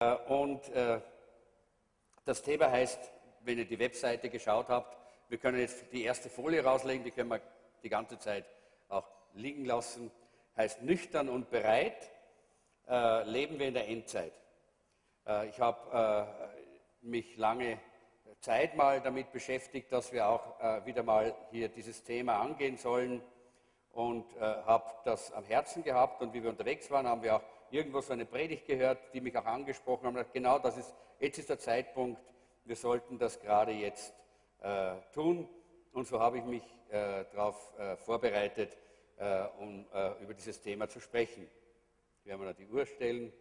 Äh, und äh, das Thema heißt, wenn ihr die Webseite geschaut habt, wir können jetzt die erste Folie rauslegen, die können wir die ganze Zeit auch liegen lassen, heißt nüchtern und bereit, äh, leben wir in der Endzeit. Ich habe mich lange Zeit mal damit beschäftigt, dass wir auch wieder mal hier dieses Thema angehen sollen und habe das am Herzen gehabt und wie wir unterwegs waren, haben wir auch irgendwo so eine Predigt gehört, die mich auch angesprochen haben. Genau, das ist, jetzt ist der Zeitpunkt, wir sollten das gerade jetzt äh, tun. Und so habe ich mich äh, darauf äh, vorbereitet, äh, um äh, über dieses Thema zu sprechen. Wir werden mal die Uhr stellen.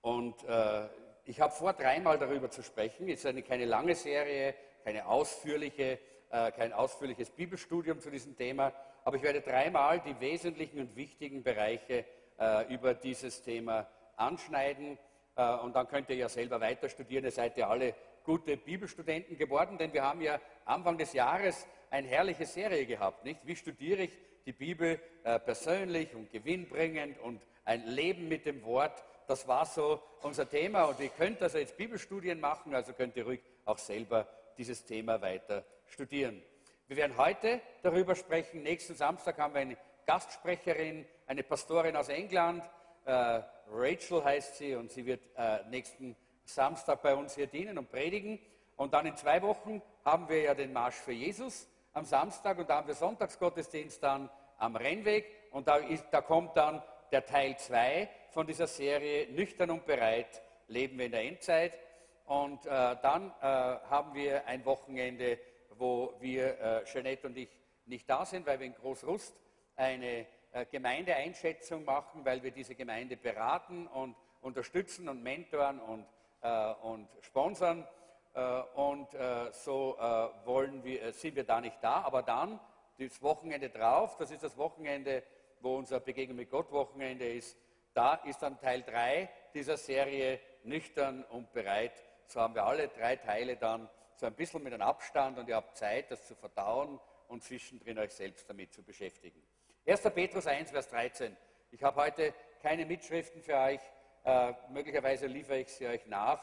Und äh, ich habe vor, dreimal darüber zu sprechen. Es ist eine, keine lange Serie, keine ausführliche, kein ausführliches Bibelstudium zu diesem Thema, aber ich werde dreimal die wesentlichen und wichtigen Bereiche äh, über dieses Thema anschneiden. Äh, und dann könnt ihr ja selber weiter studieren. Ihr seid ja alle gute Bibelstudenten geworden, denn wir haben ja Anfang des Jahres eine herrliche Serie gehabt. Nicht? Wie studiere ich die Bibel äh, persönlich und gewinnbringend und ein Leben mit dem Wort? Das war so unser Thema und ihr könnt also jetzt Bibelstudien machen, also könnt ihr ruhig auch selber dieses Thema weiter studieren. Wir werden heute darüber sprechen. Nächsten Samstag haben wir eine Gastsprecherin, eine Pastorin aus England. Äh, Rachel heißt sie und sie wird äh, nächsten Samstag bei uns hier dienen und predigen. Und dann in zwei Wochen haben wir ja den Marsch für Jesus am Samstag und da haben wir Sonntagsgottesdienst dann am Rennweg und da, ist, da kommt dann der Teil 2 von dieser Serie Nüchtern und bereit, leben wir in der Endzeit. Und äh, dann äh, haben wir ein Wochenende wo wir, äh, Jeanette und ich, nicht da sind, weil wir in Großrust eine äh, Gemeindeeinschätzung machen, weil wir diese Gemeinde beraten und unterstützen und mentoren und, äh, und sponsern. Äh, und äh, so äh, wir, sind wir da nicht da. Aber dann, das Wochenende drauf, das ist das Wochenende, wo unser Begegnung mit Gott Wochenende ist, da ist dann Teil 3 dieser Serie nüchtern und bereit. So haben wir alle drei Teile dann so ein bisschen mit einem Abstand und ihr habt Zeit, das zu verdauen und zwischendrin euch selbst damit zu beschäftigen. 1. Petrus 1, Vers 13. Ich habe heute keine Mitschriften für euch. Äh, möglicherweise liefere ich sie euch nach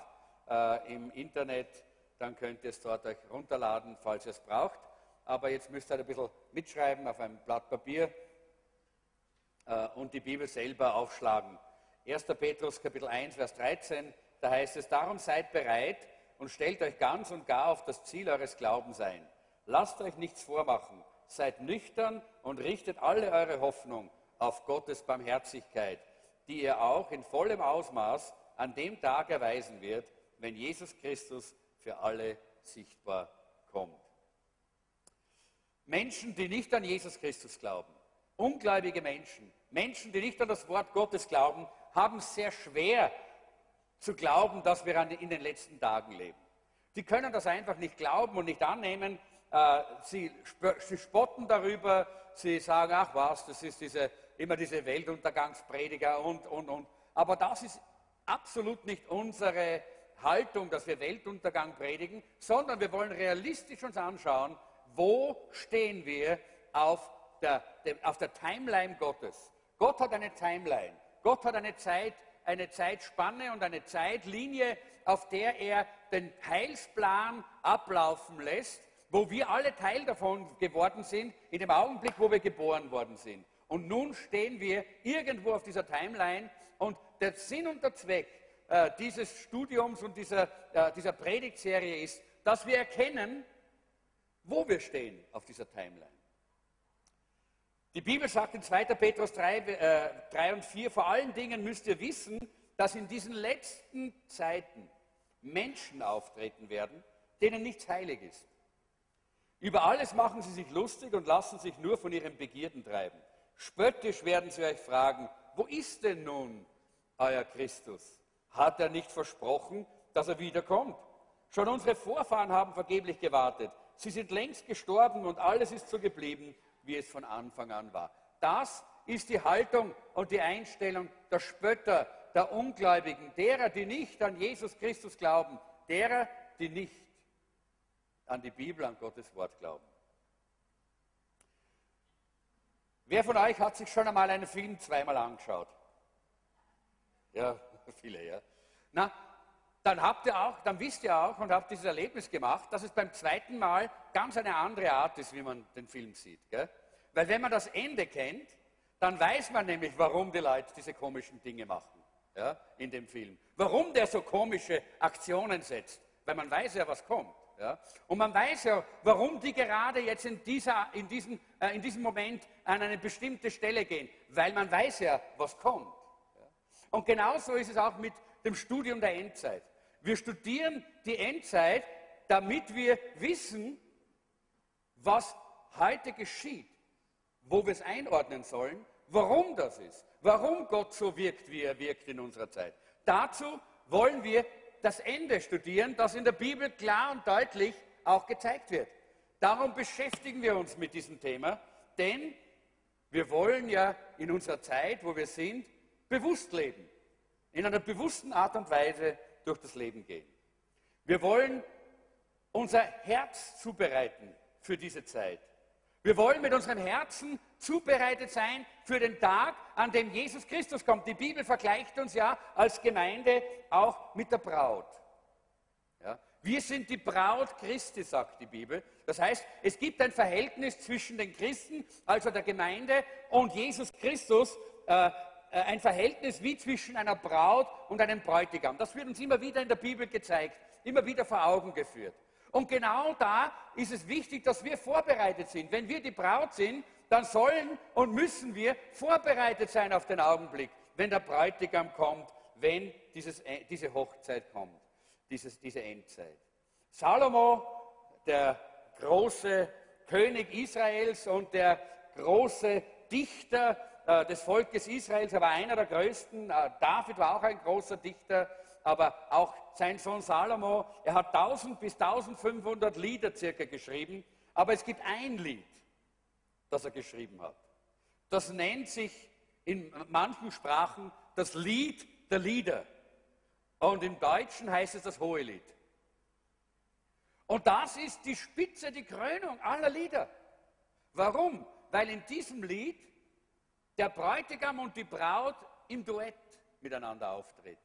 äh, im Internet. Dann könnt ihr es dort euch runterladen, falls ihr es braucht. Aber jetzt müsst ihr ein bisschen mitschreiben auf einem Blatt Papier äh, und die Bibel selber aufschlagen. 1. Petrus Kapitel 1, Vers 13. Da heißt es, darum seid bereit, und stellt euch ganz und gar auf das Ziel eures Glaubens ein. Lasst euch nichts vormachen, seid nüchtern und richtet alle eure Hoffnung auf Gottes Barmherzigkeit, die ihr auch in vollem Ausmaß an dem Tag erweisen wird, wenn Jesus Christus für alle sichtbar kommt. Menschen, die nicht an Jesus Christus glauben, ungläubige Menschen, Menschen, die nicht an das Wort Gottes glauben, haben sehr schwer, zu glauben, dass wir in den letzten Tagen leben. Die können das einfach nicht glauben und nicht annehmen. Äh, sie, sie spotten darüber, sie sagen, ach was, das ist diese, immer diese Weltuntergangsprediger und, und, und. Aber das ist absolut nicht unsere Haltung, dass wir Weltuntergang predigen, sondern wir wollen realistisch uns anschauen, wo stehen wir auf der, auf der Timeline Gottes. Gott hat eine Timeline. Gott hat eine Zeit, eine Zeitspanne und eine Zeitlinie, auf der er den Heilsplan ablaufen lässt, wo wir alle Teil davon geworden sind, in dem Augenblick, wo wir geboren worden sind. Und nun stehen wir irgendwo auf dieser Timeline und der Sinn und der Zweck äh, dieses Studiums und dieser, äh, dieser Predigtserie ist, dass wir erkennen, wo wir stehen auf dieser Timeline. Die Bibel sagt in 2. Petrus 3, äh, 3 und 4, vor allen Dingen müsst ihr wissen, dass in diesen letzten Zeiten Menschen auftreten werden, denen nichts heilig ist. Über alles machen sie sich lustig und lassen sich nur von ihren Begierden treiben. Spöttisch werden sie euch fragen, wo ist denn nun euer Christus? Hat er nicht versprochen, dass er wiederkommt? Schon unsere Vorfahren haben vergeblich gewartet. Sie sind längst gestorben und alles ist so geblieben, wie es von Anfang an war. Das ist die Haltung und die Einstellung der Spötter, der Ungläubigen, derer, die nicht an Jesus Christus glauben, derer, die nicht an die Bibel, an Gottes Wort glauben. Wer von euch hat sich schon einmal einen Film zweimal angeschaut? Ja, viele, ja. Na, dann habt ihr auch, dann wisst ihr auch und habt dieses Erlebnis gemacht, dass es beim zweiten Mal ganz eine andere Art ist, wie man den Film sieht. Gell? Weil wenn man das Ende kennt, dann weiß man nämlich, warum die Leute diese komischen Dinge machen ja, in dem Film. Warum der so komische Aktionen setzt. Weil man weiß ja, was kommt. Ja? Und man weiß ja, warum die gerade jetzt in, dieser, in, diesem, äh, in diesem Moment an eine bestimmte Stelle gehen. Weil man weiß ja, was kommt. Ja? Und genauso ist es auch mit dem Studium der Endzeit. Wir studieren die Endzeit, damit wir wissen, was heute geschieht, wo wir es einordnen sollen, warum das ist, warum Gott so wirkt, wie er wirkt in unserer Zeit. Dazu wollen wir das Ende studieren, das in der Bibel klar und deutlich auch gezeigt wird. Darum beschäftigen wir uns mit diesem Thema, denn wir wollen ja in unserer Zeit, wo wir sind, bewusst leben, in einer bewussten Art und Weise durch das Leben gehen. Wir wollen unser Herz zubereiten für diese Zeit. Wir wollen mit unserem Herzen zubereitet sein für den Tag, an dem Jesus Christus kommt. Die Bibel vergleicht uns ja als Gemeinde auch mit der Braut. Ja? Wir sind die Braut Christi, sagt die Bibel. Das heißt, es gibt ein Verhältnis zwischen den Christen, also der Gemeinde, und Jesus Christus, äh, ein Verhältnis wie zwischen einer Braut und einem Bräutigam. Das wird uns immer wieder in der Bibel gezeigt, immer wieder vor Augen geführt. Und genau da ist es wichtig, dass wir vorbereitet sind. Wenn wir die Braut sind, dann sollen und müssen wir vorbereitet sein auf den Augenblick, wenn der Bräutigam kommt, wenn dieses, äh, diese Hochzeit kommt, dieses, diese Endzeit. Salomo, der große König Israels und der große Dichter äh, des Volkes Israels, aber einer der größten, äh, David war auch ein großer Dichter, aber auch sein Sohn Salomo, er hat 1000 bis 1500 Lieder circa geschrieben, aber es gibt ein Lied, das er geschrieben hat. Das nennt sich in manchen Sprachen das Lied der Lieder. Und im Deutschen heißt es das Hohe Lied. Und das ist die Spitze, die Krönung aller Lieder. Warum? Weil in diesem Lied der Bräutigam und die Braut im Duett miteinander auftreten.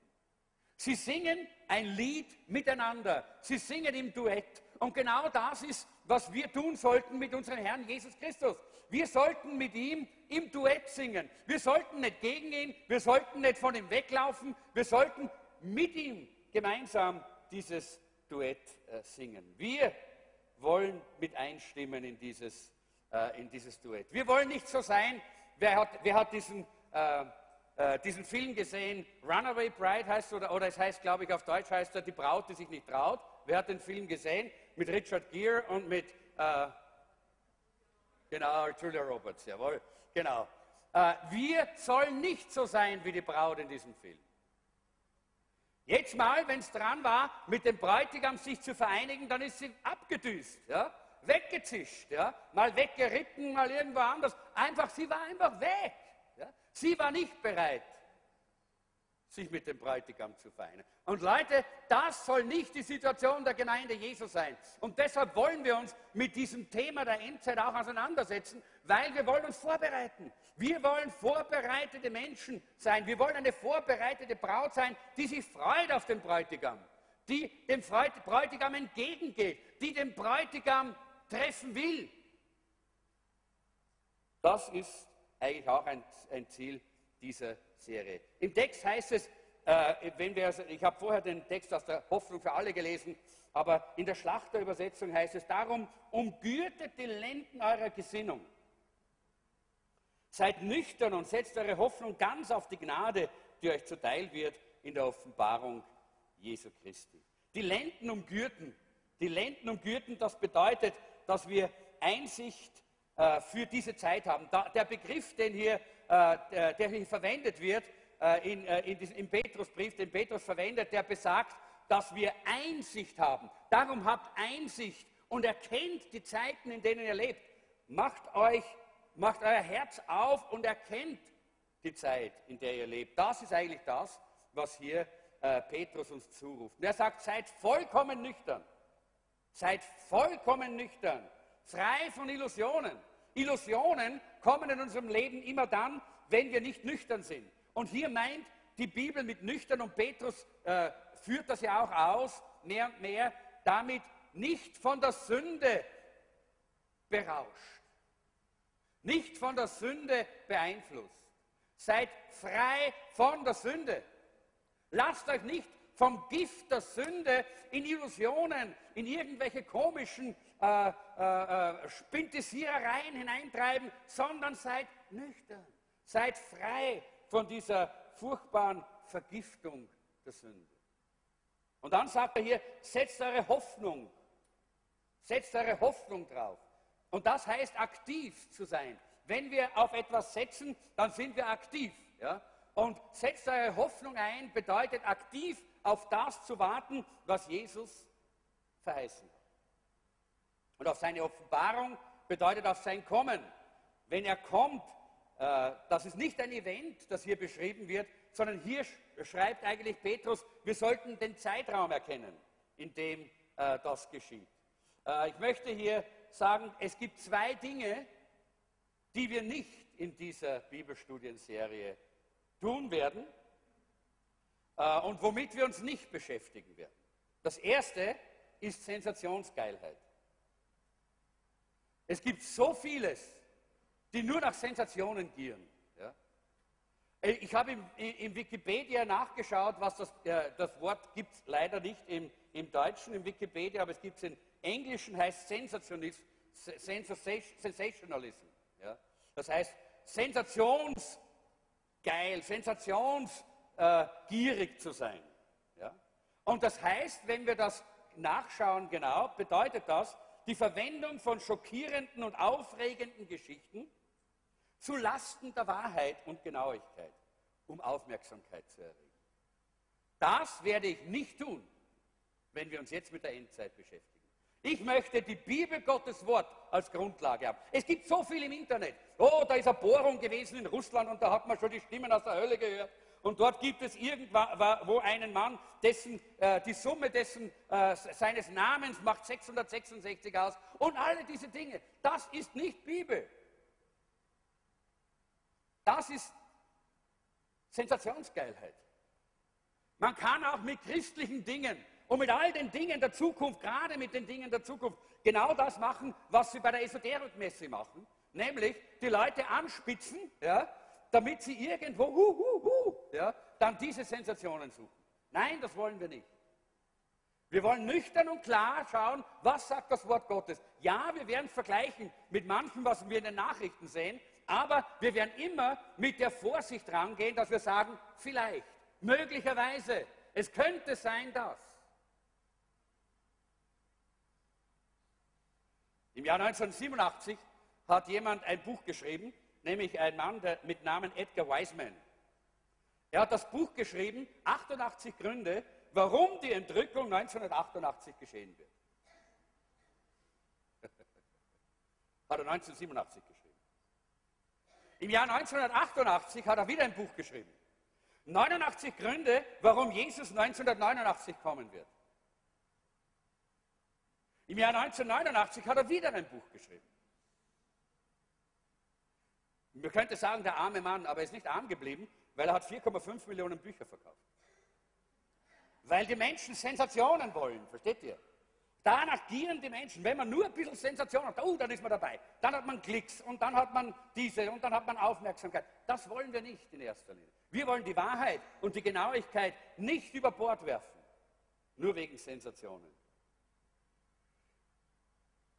Sie singen ein Lied miteinander. Sie singen im Duett. Und genau das ist, was wir tun sollten mit unserem Herrn Jesus Christus. Wir sollten mit ihm im Duett singen. Wir sollten nicht gegen ihn, wir sollten nicht von ihm weglaufen, wir sollten mit ihm gemeinsam dieses Duett äh, singen. Wir wollen mit einstimmen in dieses, äh, in dieses Duett. Wir wollen nicht so sein, wer hat, wer hat diesen äh, äh, diesen Film gesehen, Runaway Bride heißt oder, oder es heißt, glaube ich, auf Deutsch heißt er Die Braut, die sich nicht traut. Wer hat den Film gesehen? Mit Richard Gere und mit, äh, genau, Julia Roberts, jawohl, genau. Äh, wir sollen nicht so sein wie die Braut in diesem Film. Jetzt mal, wenn es dran war, mit dem Bräutigam sich zu vereinigen, dann ist sie abgedüst, ja? Weggezischt, ja? mal weggeritten, mal irgendwo anders. Einfach, sie war einfach weg. Sie war nicht bereit, sich mit dem Bräutigam zu vereinen. Und Leute, das soll nicht die Situation der Gemeinde Jesu sein. Und deshalb wollen wir uns mit diesem Thema der Endzeit auch auseinandersetzen, weil wir wollen uns vorbereiten. Wir wollen vorbereitete Menschen sein. Wir wollen eine vorbereitete Braut sein, die sich freut auf den Bräutigam, die dem Bräutigam entgegengeht, die den Bräutigam treffen will. Das ist eigentlich auch ein, ein Ziel dieser Serie. Im Text heißt es, äh, wenn wir, ich habe vorher den Text aus der Hoffnung für alle gelesen, aber in der Schlachterübersetzung heißt es darum, umgürtet die Lenden eurer Gesinnung. Seid nüchtern und setzt eure Hoffnung ganz auf die Gnade, die euch zuteil wird in der Offenbarung Jesu Christi. Die Lenden umgürten. Die Lenden umgürten, das bedeutet, dass wir Einsicht äh, für diese Zeit haben. der Begriff, den hier, äh, der hier verwendet wird äh, in, in diesem, im Petrusbrief, den Petrus verwendet, der besagt, dass wir Einsicht haben. Darum habt Einsicht und erkennt die Zeiten, in denen ihr lebt. Macht euch, macht euer Herz auf und erkennt die Zeit, in der ihr lebt. Das ist eigentlich das, was hier äh, Petrus uns zuruft. Und er sagt, seid vollkommen nüchtern. Seid vollkommen nüchtern frei von Illusionen. Illusionen kommen in unserem Leben immer dann, wenn wir nicht nüchtern sind. Und hier meint die Bibel mit nüchtern und Petrus äh, führt das ja auch aus, mehr und mehr, damit nicht von der Sünde berauscht, nicht von der Sünde beeinflusst. Seid frei von der Sünde. Lasst euch nicht vom Gift der Sünde in Illusionen, in irgendwelche komischen äh, äh, äh, Spintisierereien hineintreiben, sondern seid nüchtern. Seid frei von dieser furchtbaren Vergiftung der Sünde. Und dann sagt er hier, setzt eure Hoffnung, setzt eure Hoffnung drauf. Und das heißt, aktiv zu sein. Wenn wir auf etwas setzen, dann sind wir aktiv. Ja? Und setzt eure Hoffnung ein, bedeutet aktiv auf das zu warten, was Jesus verheißen hat. Und auf seine Offenbarung bedeutet auf sein Kommen. Wenn er kommt, äh, das ist nicht ein Event, das hier beschrieben wird, sondern hier schreibt eigentlich Petrus, wir sollten den Zeitraum erkennen, in dem äh, das geschieht. Äh, ich möchte hier sagen, es gibt zwei Dinge, die wir nicht in dieser Bibelstudienserie tun werden äh, und womit wir uns nicht beschäftigen werden. Das erste ist Sensationsgeilheit. Es gibt so vieles, die nur nach Sensationen gieren. Ja? Äh, ich habe im, im, Wikipedia nachgeschaut, was das, äh, das Wort gibt es leider nicht im, im, Deutschen, im Wikipedia, aber es gibt es im Englischen, heißt Sensationism, Sensationalism. Ja? Das heißt sensationsgeil, sensationsgierig äh, zu sein. Ja? Und das heißt, wenn wir das nachschauen genau, bedeutet das, die Verwendung von schockierenden und aufregenden Geschichten zu Lasten der Wahrheit und Genauigkeit, um Aufmerksamkeit zu erregen. Das werde ich nicht tun, wenn wir uns jetzt mit der Endzeit beschäftigen. Ich möchte die Bibel Gottes Wort als Grundlage haben. Es gibt so viel im Internet. Oh, da ist eine Bohrung gewesen in Russland und da hat man schon die Stimmen aus der Hölle gehört. Und dort gibt es irgendwo einen Mann, dessen, äh, die Summe dessen, äh, seines Namens macht 666 aus. Und alle diese Dinge. Das ist nicht Bibel. Das ist Sensationsgeilheit. Man kann auch mit christlichen Dingen und mit all den Dingen der Zukunft, gerade mit den Dingen der Zukunft, genau das machen, was sie bei der Esoterikmesse machen, nämlich die Leute anspitzen, ja, damit sie irgendwo, hu, hu, hu, ja, dann diese Sensationen suchen. Nein, das wollen wir nicht. Wir wollen nüchtern und klar schauen, was sagt das Wort Gottes. Ja, wir werden es vergleichen mit manchem, was wir in den Nachrichten sehen, aber wir werden immer mit der Vorsicht rangehen, dass wir sagen, vielleicht, möglicherweise, es könnte sein, dass. Im Jahr 1987 hat jemand ein Buch geschrieben, nämlich ein Mann der, mit Namen Edgar Wiseman. Er hat das Buch geschrieben, 88 Gründe, warum die Entrückung 1988 geschehen wird. hat er 1987 geschrieben. Im Jahr 1988 hat er wieder ein Buch geschrieben. 89 Gründe, warum Jesus 1989 kommen wird. Im Jahr 1989 hat er wieder ein Buch geschrieben. Man könnte sagen, der arme Mann, aber er ist nicht arm geblieben, weil er hat 4,5 Millionen Bücher verkauft. Weil die Menschen Sensationen wollen, versteht ihr? Danach gieren die Menschen. Wenn man nur ein bisschen Sensation hat, oh, dann ist man dabei. Dann hat man Klicks und dann hat man diese und dann hat man Aufmerksamkeit. Das wollen wir nicht in erster Linie. Wir wollen die Wahrheit und die Genauigkeit nicht über Bord werfen. Nur wegen Sensationen.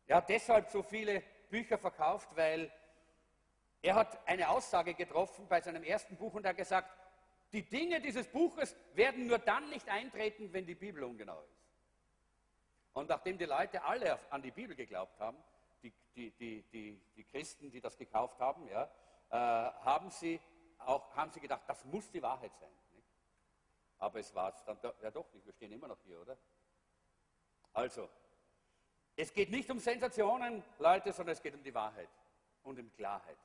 Er hat deshalb so viele Bücher verkauft, weil er hat eine Aussage getroffen bei seinem ersten Buch und er hat gesagt, die Dinge dieses Buches werden nur dann nicht eintreten, wenn die Bibel ungenau ist. Und nachdem die Leute alle an die Bibel geglaubt haben, die, die, die, die Christen, die das gekauft haben, ja, äh, haben, sie auch, haben sie gedacht, das muss die Wahrheit sein. Nicht? Aber es war es dann ja doch nicht, wir stehen immer noch hier, oder? Also, es geht nicht um Sensationen, Leute, sondern es geht um die Wahrheit und um Klarheit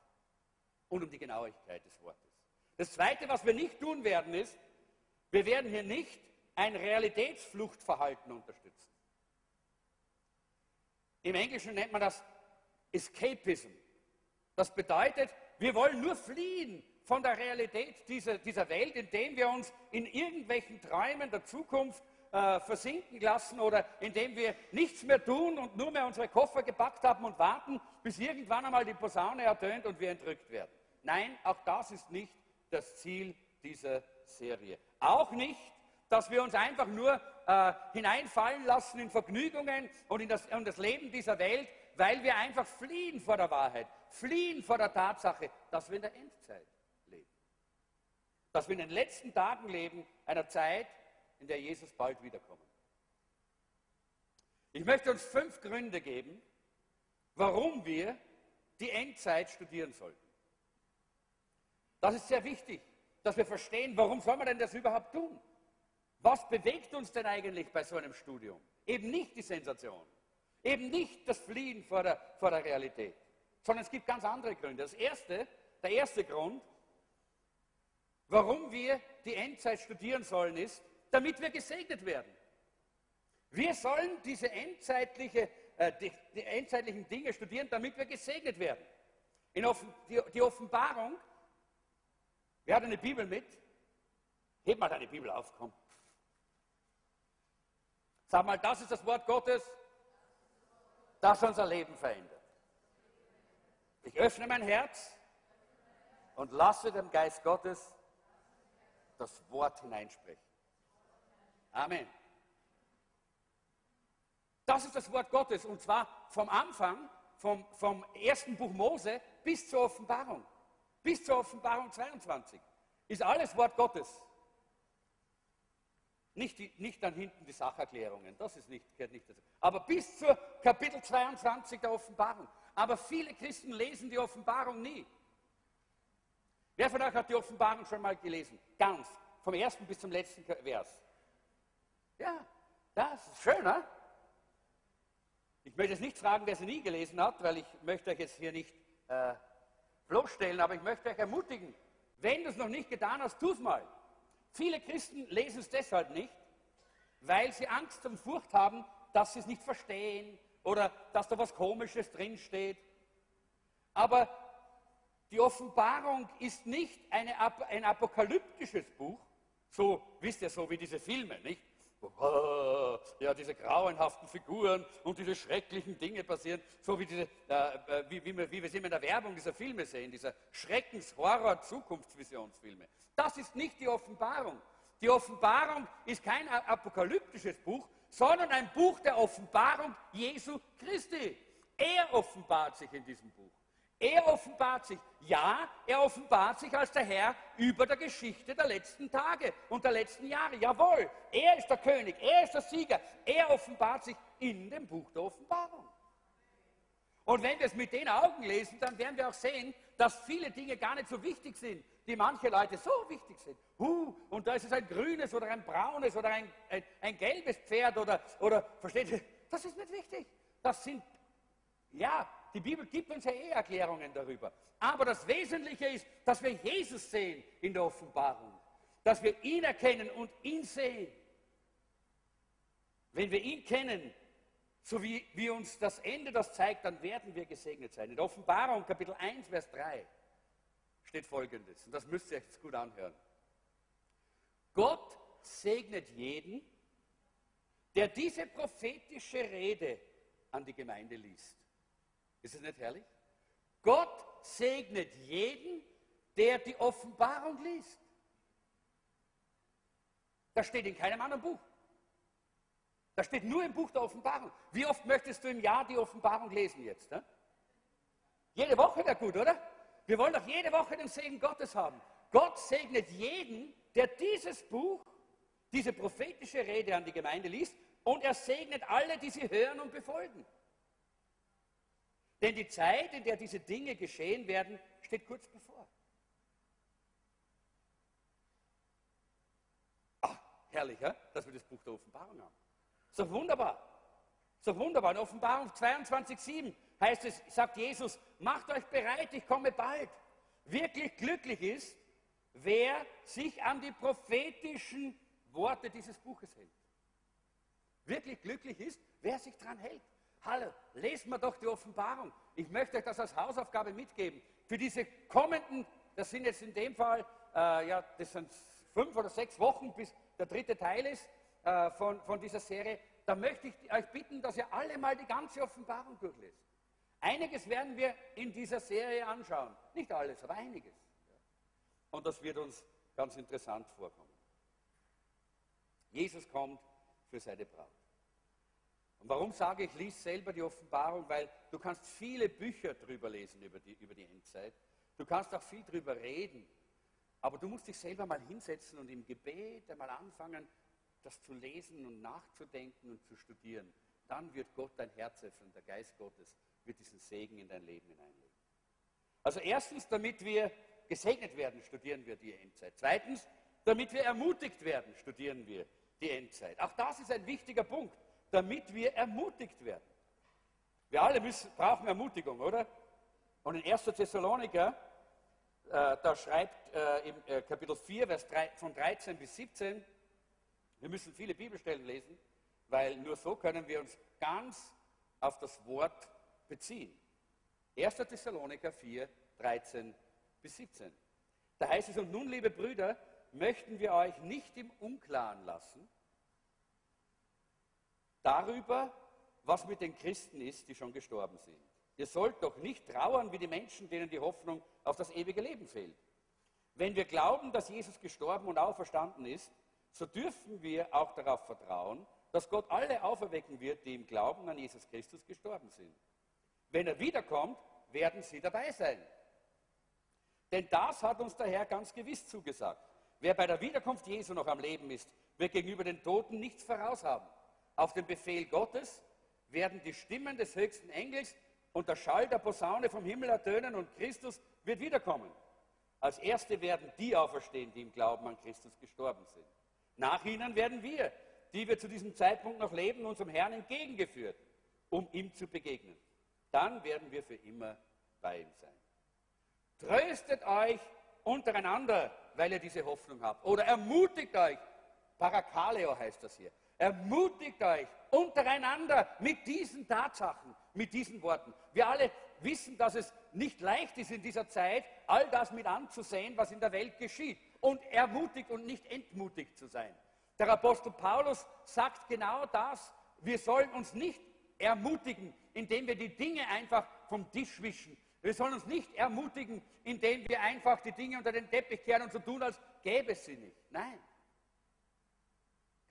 und um die Genauigkeit des Wortes. Das Zweite, was wir nicht tun werden, ist, wir werden hier nicht ein Realitätsfluchtverhalten unterstützen. Im Englischen nennt man das Escapism. Das bedeutet, wir wollen nur fliehen von der Realität dieser, dieser Welt, indem wir uns in irgendwelchen Träumen der Zukunft äh, versinken lassen oder indem wir nichts mehr tun und nur mehr unsere Koffer gepackt haben und warten, bis irgendwann einmal die Posaune ertönt und wir entrückt werden. Nein, auch das ist nicht das Ziel dieser Serie. Auch nicht, dass wir uns einfach nur äh, hineinfallen lassen in Vergnügungen und in das, in das Leben dieser Welt, weil wir einfach fliehen vor der Wahrheit, fliehen vor der Tatsache, dass wir in der Endzeit leben. Dass wir in den letzten Tagen leben, einer Zeit, in der Jesus bald wiederkommen. Ich möchte uns fünf Gründe geben, warum wir die Endzeit studieren sollten. Das ist sehr wichtig, dass wir verstehen, warum soll man denn das überhaupt tun? Was bewegt uns denn eigentlich bei so einem Studium? Eben nicht die Sensation, eben nicht das Fliehen vor der, vor der Realität, sondern es gibt ganz andere Gründe. Das erste, der erste Grund, warum wir die Endzeit studieren sollen, ist, damit wir gesegnet werden. Wir sollen diese endzeitliche, äh, die, die, endzeitlichen Dinge studieren, damit wir gesegnet werden. In Offen, die, die Offenbarung, wer hat eine Bibel mit? Heb mal deine Bibel auf, komm. Sag mal, das ist das Wort Gottes, das unser Leben verändert. Ich öffne mein Herz und lasse dem Geist Gottes das Wort hineinsprechen. Amen. Das ist das Wort Gottes und zwar vom Anfang, vom, vom ersten Buch Mose bis zur Offenbarung. Bis zur Offenbarung 22 ist alles Wort Gottes. Nicht, die, nicht dann hinten die Sacherklärungen, das ist nicht, gehört nicht dazu. Aber bis zur Kapitel 22 der Offenbarung. Aber viele Christen lesen die Offenbarung nie. Wer von euch hat die Offenbarung schon mal gelesen? Ganz. Vom ersten bis zum letzten Vers. Ja, das ist schön, ne? Ich möchte jetzt nicht fragen, wer sie nie gelesen hat, weil ich möchte euch jetzt hier nicht äh, bloßstellen, aber ich möchte euch ermutigen, wenn du es noch nicht getan hast, tu es mal. Viele Christen lesen es deshalb nicht, weil sie Angst und Furcht haben, dass sie es nicht verstehen oder dass da was Komisches drinsteht. Aber die Offenbarung ist nicht eine, ein apokalyptisches Buch, so, wisst ihr, so wie diese Filme, nicht? Ja, diese grauenhaften Figuren und diese schrecklichen Dinge passieren, so wie, diese, äh, wie, wie, wie wir es immer in der Werbung dieser Filme sehen, dieser Schreckens-Horror-Zukunftsvisionsfilme. Das ist nicht die Offenbarung. Die Offenbarung ist kein apokalyptisches Buch, sondern ein Buch der Offenbarung Jesu Christi. Er offenbart sich in diesem Buch. Er offenbart sich. Ja, er offenbart sich als der Herr über der Geschichte der letzten Tage und der letzten Jahre. Jawohl, er ist der König, er ist der Sieger. Er offenbart sich in dem Buch der Offenbarung. Und wenn wir es mit den Augen lesen, dann werden wir auch sehen, dass viele Dinge gar nicht so wichtig sind, die manche Leute so wichtig sind. Huh, und da ist es ein grünes oder ein braunes oder ein, ein, ein gelbes Pferd oder, oder, versteht ihr, das ist nicht wichtig. Das sind, ja, die Bibel gibt uns ja eh Erklärungen darüber. Aber das Wesentliche ist, dass wir Jesus sehen in der Offenbarung. Dass wir ihn erkennen und ihn sehen. Wenn wir ihn kennen, so wie, wie uns das Ende das zeigt, dann werden wir gesegnet sein. In der Offenbarung Kapitel 1, Vers 3 steht folgendes, und das müsst ihr jetzt gut anhören. Gott segnet jeden, der diese prophetische Rede an die Gemeinde liest. Ist es nicht herrlich? Gott segnet jeden, der die Offenbarung liest. Das steht in keinem anderen Buch. Das steht nur im Buch der Offenbarung. Wie oft möchtest du im Jahr die Offenbarung lesen jetzt? Ne? Jede Woche wäre gut, oder? Wir wollen doch jede Woche den Segen Gottes haben. Gott segnet jeden, der dieses Buch, diese prophetische Rede an die Gemeinde liest, und er segnet alle, die sie hören und befolgen. Denn die Zeit, in der diese Dinge geschehen werden, steht kurz bevor. Ach, herrlich, dass wir das Buch der Offenbarung haben. Doch wunderbar. Doch wunderbar. In Offenbarung 22,7 heißt es, sagt Jesus, macht euch bereit, ich komme bald. Wirklich glücklich ist, wer sich an die prophetischen Worte dieses Buches hält. Wirklich glücklich ist, wer sich daran hält. Hallo, lest mal doch die Offenbarung. Ich möchte euch das als Hausaufgabe mitgeben. Für diese kommenden das sind jetzt in dem Fall, äh, ja, das sind fünf oder sechs Wochen, bis der dritte Teil ist äh, von, von dieser Serie, da möchte ich euch bitten, dass ihr alle mal die ganze Offenbarung durchlest. Einiges werden wir in dieser Serie anschauen. Nicht alles, aber einiges. Und das wird uns ganz interessant vorkommen. Jesus kommt für seine Braut. Und warum sage ich, lies selber die Offenbarung? Weil du kannst viele Bücher drüber lesen über die, über die Endzeit. Du kannst auch viel drüber reden. Aber du musst dich selber mal hinsetzen und im Gebet einmal anfangen, das zu lesen und nachzudenken und zu studieren. Dann wird Gott dein Herz öffnen, der Geist Gottes wird diesen Segen in dein Leben hineinlegen. Also erstens, damit wir gesegnet werden, studieren wir die Endzeit. Zweitens, damit wir ermutigt werden, studieren wir die Endzeit. Auch das ist ein wichtiger Punkt damit wir ermutigt werden. Wir alle müssen, brauchen Ermutigung, oder? Und in 1. Thessaloniker, äh, da schreibt äh, im äh, Kapitel 4, Vers 3, von 13 bis 17, wir müssen viele Bibelstellen lesen, weil nur so können wir uns ganz auf das Wort beziehen. 1. Thessaloniker 4, 13 bis 17. Da heißt es, und nun, liebe Brüder, möchten wir euch nicht im Unklaren lassen, darüber, was mit den Christen ist, die schon gestorben sind. Ihr sollt doch nicht trauern wie die Menschen, denen die Hoffnung auf das ewige Leben fehlt. Wenn wir glauben, dass Jesus gestorben und auferstanden ist, so dürfen wir auch darauf vertrauen, dass Gott alle auferwecken wird, die im Glauben an Jesus Christus gestorben sind. Wenn er wiederkommt, werden sie dabei sein. Denn das hat uns der Herr ganz gewiss zugesagt. Wer bei der Wiederkunft Jesu noch am Leben ist, wird gegenüber den Toten nichts voraus haben. Auf den Befehl Gottes werden die Stimmen des höchsten Engels und der Schall der Posaune vom Himmel ertönen und Christus wird wiederkommen. Als Erste werden die auferstehen, die im Glauben an Christus gestorben sind. Nach ihnen werden wir, die wir zu diesem Zeitpunkt noch leben, unserem Herrn entgegengeführt, um ihm zu begegnen. Dann werden wir für immer bei ihm sein. Tröstet euch untereinander, weil ihr diese Hoffnung habt. Oder ermutigt euch. Parakaleo heißt das hier. Ermutigt euch untereinander mit diesen Tatsachen, mit diesen Worten. Wir alle wissen, dass es nicht leicht ist in dieser Zeit, all das mit anzusehen, was in der Welt geschieht. Und ermutigt und nicht entmutigt zu sein. Der Apostel Paulus sagt genau das. Wir sollen uns nicht ermutigen, indem wir die Dinge einfach vom Tisch wischen. Wir sollen uns nicht ermutigen, indem wir einfach die Dinge unter den Teppich kehren und so tun, als gäbe es sie nicht. Nein.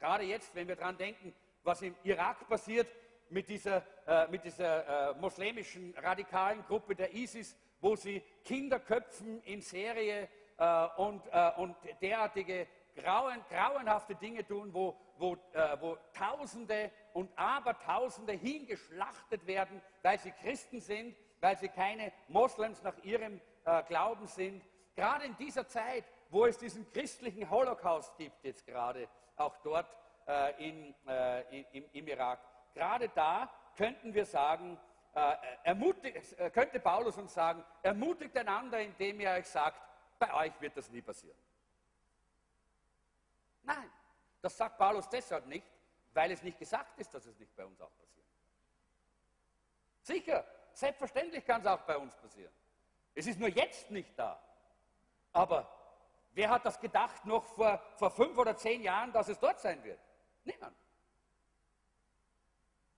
Gerade jetzt, wenn wir daran denken, was im Irak passiert mit dieser, äh, mit dieser äh, muslimischen radikalen Gruppe der ISIS, wo sie Kinder köpfen in Serie äh, und, äh, und derartige grauen, grauenhafte Dinge tun, wo, wo, äh, wo Tausende und Abertausende hingeschlachtet werden, weil sie Christen sind, weil sie keine Moslems nach ihrem äh, Glauben sind. Gerade in dieser Zeit, wo es diesen christlichen Holocaust gibt jetzt gerade, auch dort äh, in, äh, in, im Irak. Gerade da könnten wir sagen, äh, äh, könnte Paulus uns sagen, ermutigt einander, indem er euch sagt, bei euch wird das nie passieren. Nein, das sagt Paulus deshalb nicht, weil es nicht gesagt ist, dass es nicht bei uns auch passiert. Sicher, selbstverständlich kann es auch bei uns passieren. Es ist nur jetzt nicht da. Aber Wer hat das gedacht noch vor, vor fünf oder zehn Jahren, dass es dort sein wird? Niemand.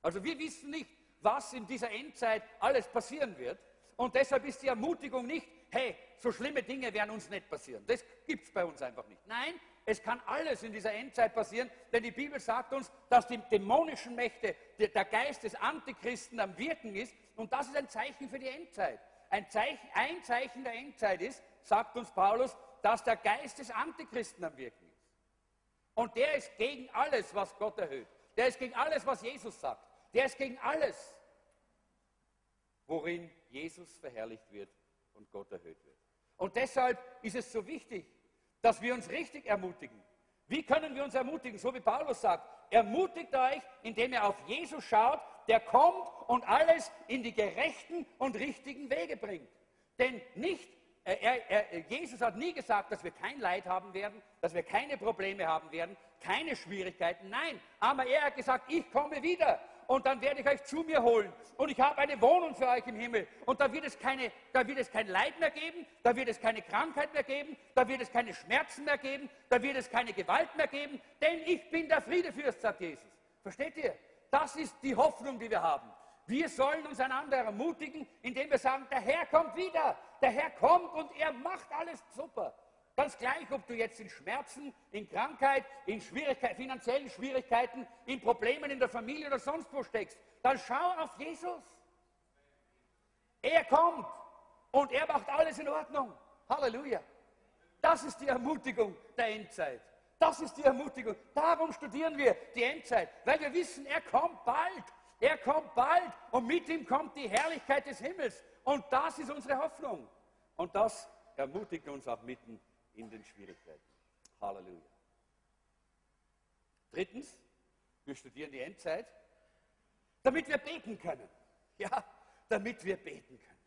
Also wir wissen nicht, was in dieser Endzeit alles passieren wird. Und deshalb ist die Ermutigung nicht, hey, so schlimme Dinge werden uns nicht passieren. Das gibt es bei uns einfach nicht. Nein, es kann alles in dieser Endzeit passieren, denn die Bibel sagt uns, dass die dämonischen Mächte, der Geist des Antichristen am Wirken ist. Und das ist ein Zeichen für die Endzeit. Ein Zeichen, ein Zeichen der Endzeit ist, sagt uns Paulus, dass der Geist des Antichristen am Wirken ist. Und der ist gegen alles, was Gott erhöht. Der ist gegen alles, was Jesus sagt. Der ist gegen alles, worin Jesus verherrlicht wird und Gott erhöht wird. Und deshalb ist es so wichtig, dass wir uns richtig ermutigen. Wie können wir uns ermutigen? So wie Paulus sagt, ermutigt euch, indem ihr auf Jesus schaut, der kommt und alles in die gerechten und richtigen Wege bringt. Denn nicht er, er, Jesus hat nie gesagt, dass wir kein Leid haben werden, dass wir keine Probleme haben werden, keine Schwierigkeiten. Nein, aber er hat gesagt, ich komme wieder und dann werde ich euch zu mir holen. Und ich habe eine Wohnung für euch im Himmel. Und da wird, es keine, da wird es kein Leid mehr geben, da wird es keine Krankheit mehr geben, da wird es keine Schmerzen mehr geben, da wird es keine Gewalt mehr geben, denn ich bin der Friedefürst, sagt Jesus. Versteht ihr? Das ist die Hoffnung, die wir haben. Wir sollen uns einander ermutigen, indem wir sagen, der Herr kommt wieder, der Herr kommt und er macht alles super. Ganz gleich, ob du jetzt in Schmerzen, in Krankheit, in Schwierigkeit, finanziellen Schwierigkeiten, in Problemen in der Familie oder sonst wo steckst, dann schau auf Jesus. Er kommt und er macht alles in Ordnung. Halleluja. Das ist die Ermutigung der Endzeit. Das ist die Ermutigung. Darum studieren wir die Endzeit, weil wir wissen, er kommt bald. Er kommt bald und mit ihm kommt die Herrlichkeit des Himmels. Und das ist unsere Hoffnung. Und das ermutigt uns auch mitten in den Schwierigkeiten. Halleluja. Drittens, wir studieren die Endzeit, damit wir beten können. Ja, damit wir beten können.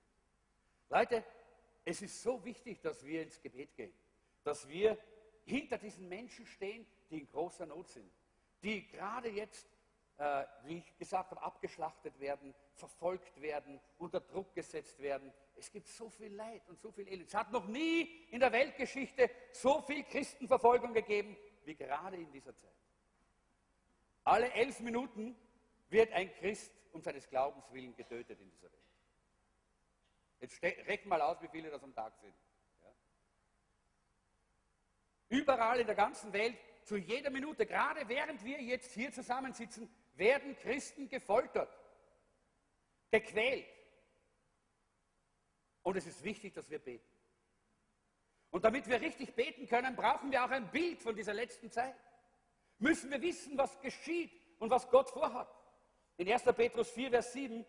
Leute, es ist so wichtig, dass wir ins Gebet gehen, dass wir hinter diesen Menschen stehen, die in großer Not sind, die gerade jetzt äh, wie ich gesagt habe, abgeschlachtet werden, verfolgt werden, unter Druck gesetzt werden. Es gibt so viel Leid und so viel Elend. Es hat noch nie in der Weltgeschichte so viel Christenverfolgung gegeben wie gerade in dieser Zeit. Alle elf Minuten wird ein Christ um seines Glaubens willen getötet in dieser Welt. Jetzt rechnen mal aus, wie viele das am Tag sind. Ja? Überall in der ganzen Welt, zu jeder Minute, gerade während wir jetzt hier zusammensitzen, werden Christen gefoltert, gequält. Und es ist wichtig, dass wir beten. Und damit wir richtig beten können, brauchen wir auch ein Bild von dieser letzten Zeit. Müssen wir wissen, was geschieht und was Gott vorhat. In 1. Petrus 4, Vers 7,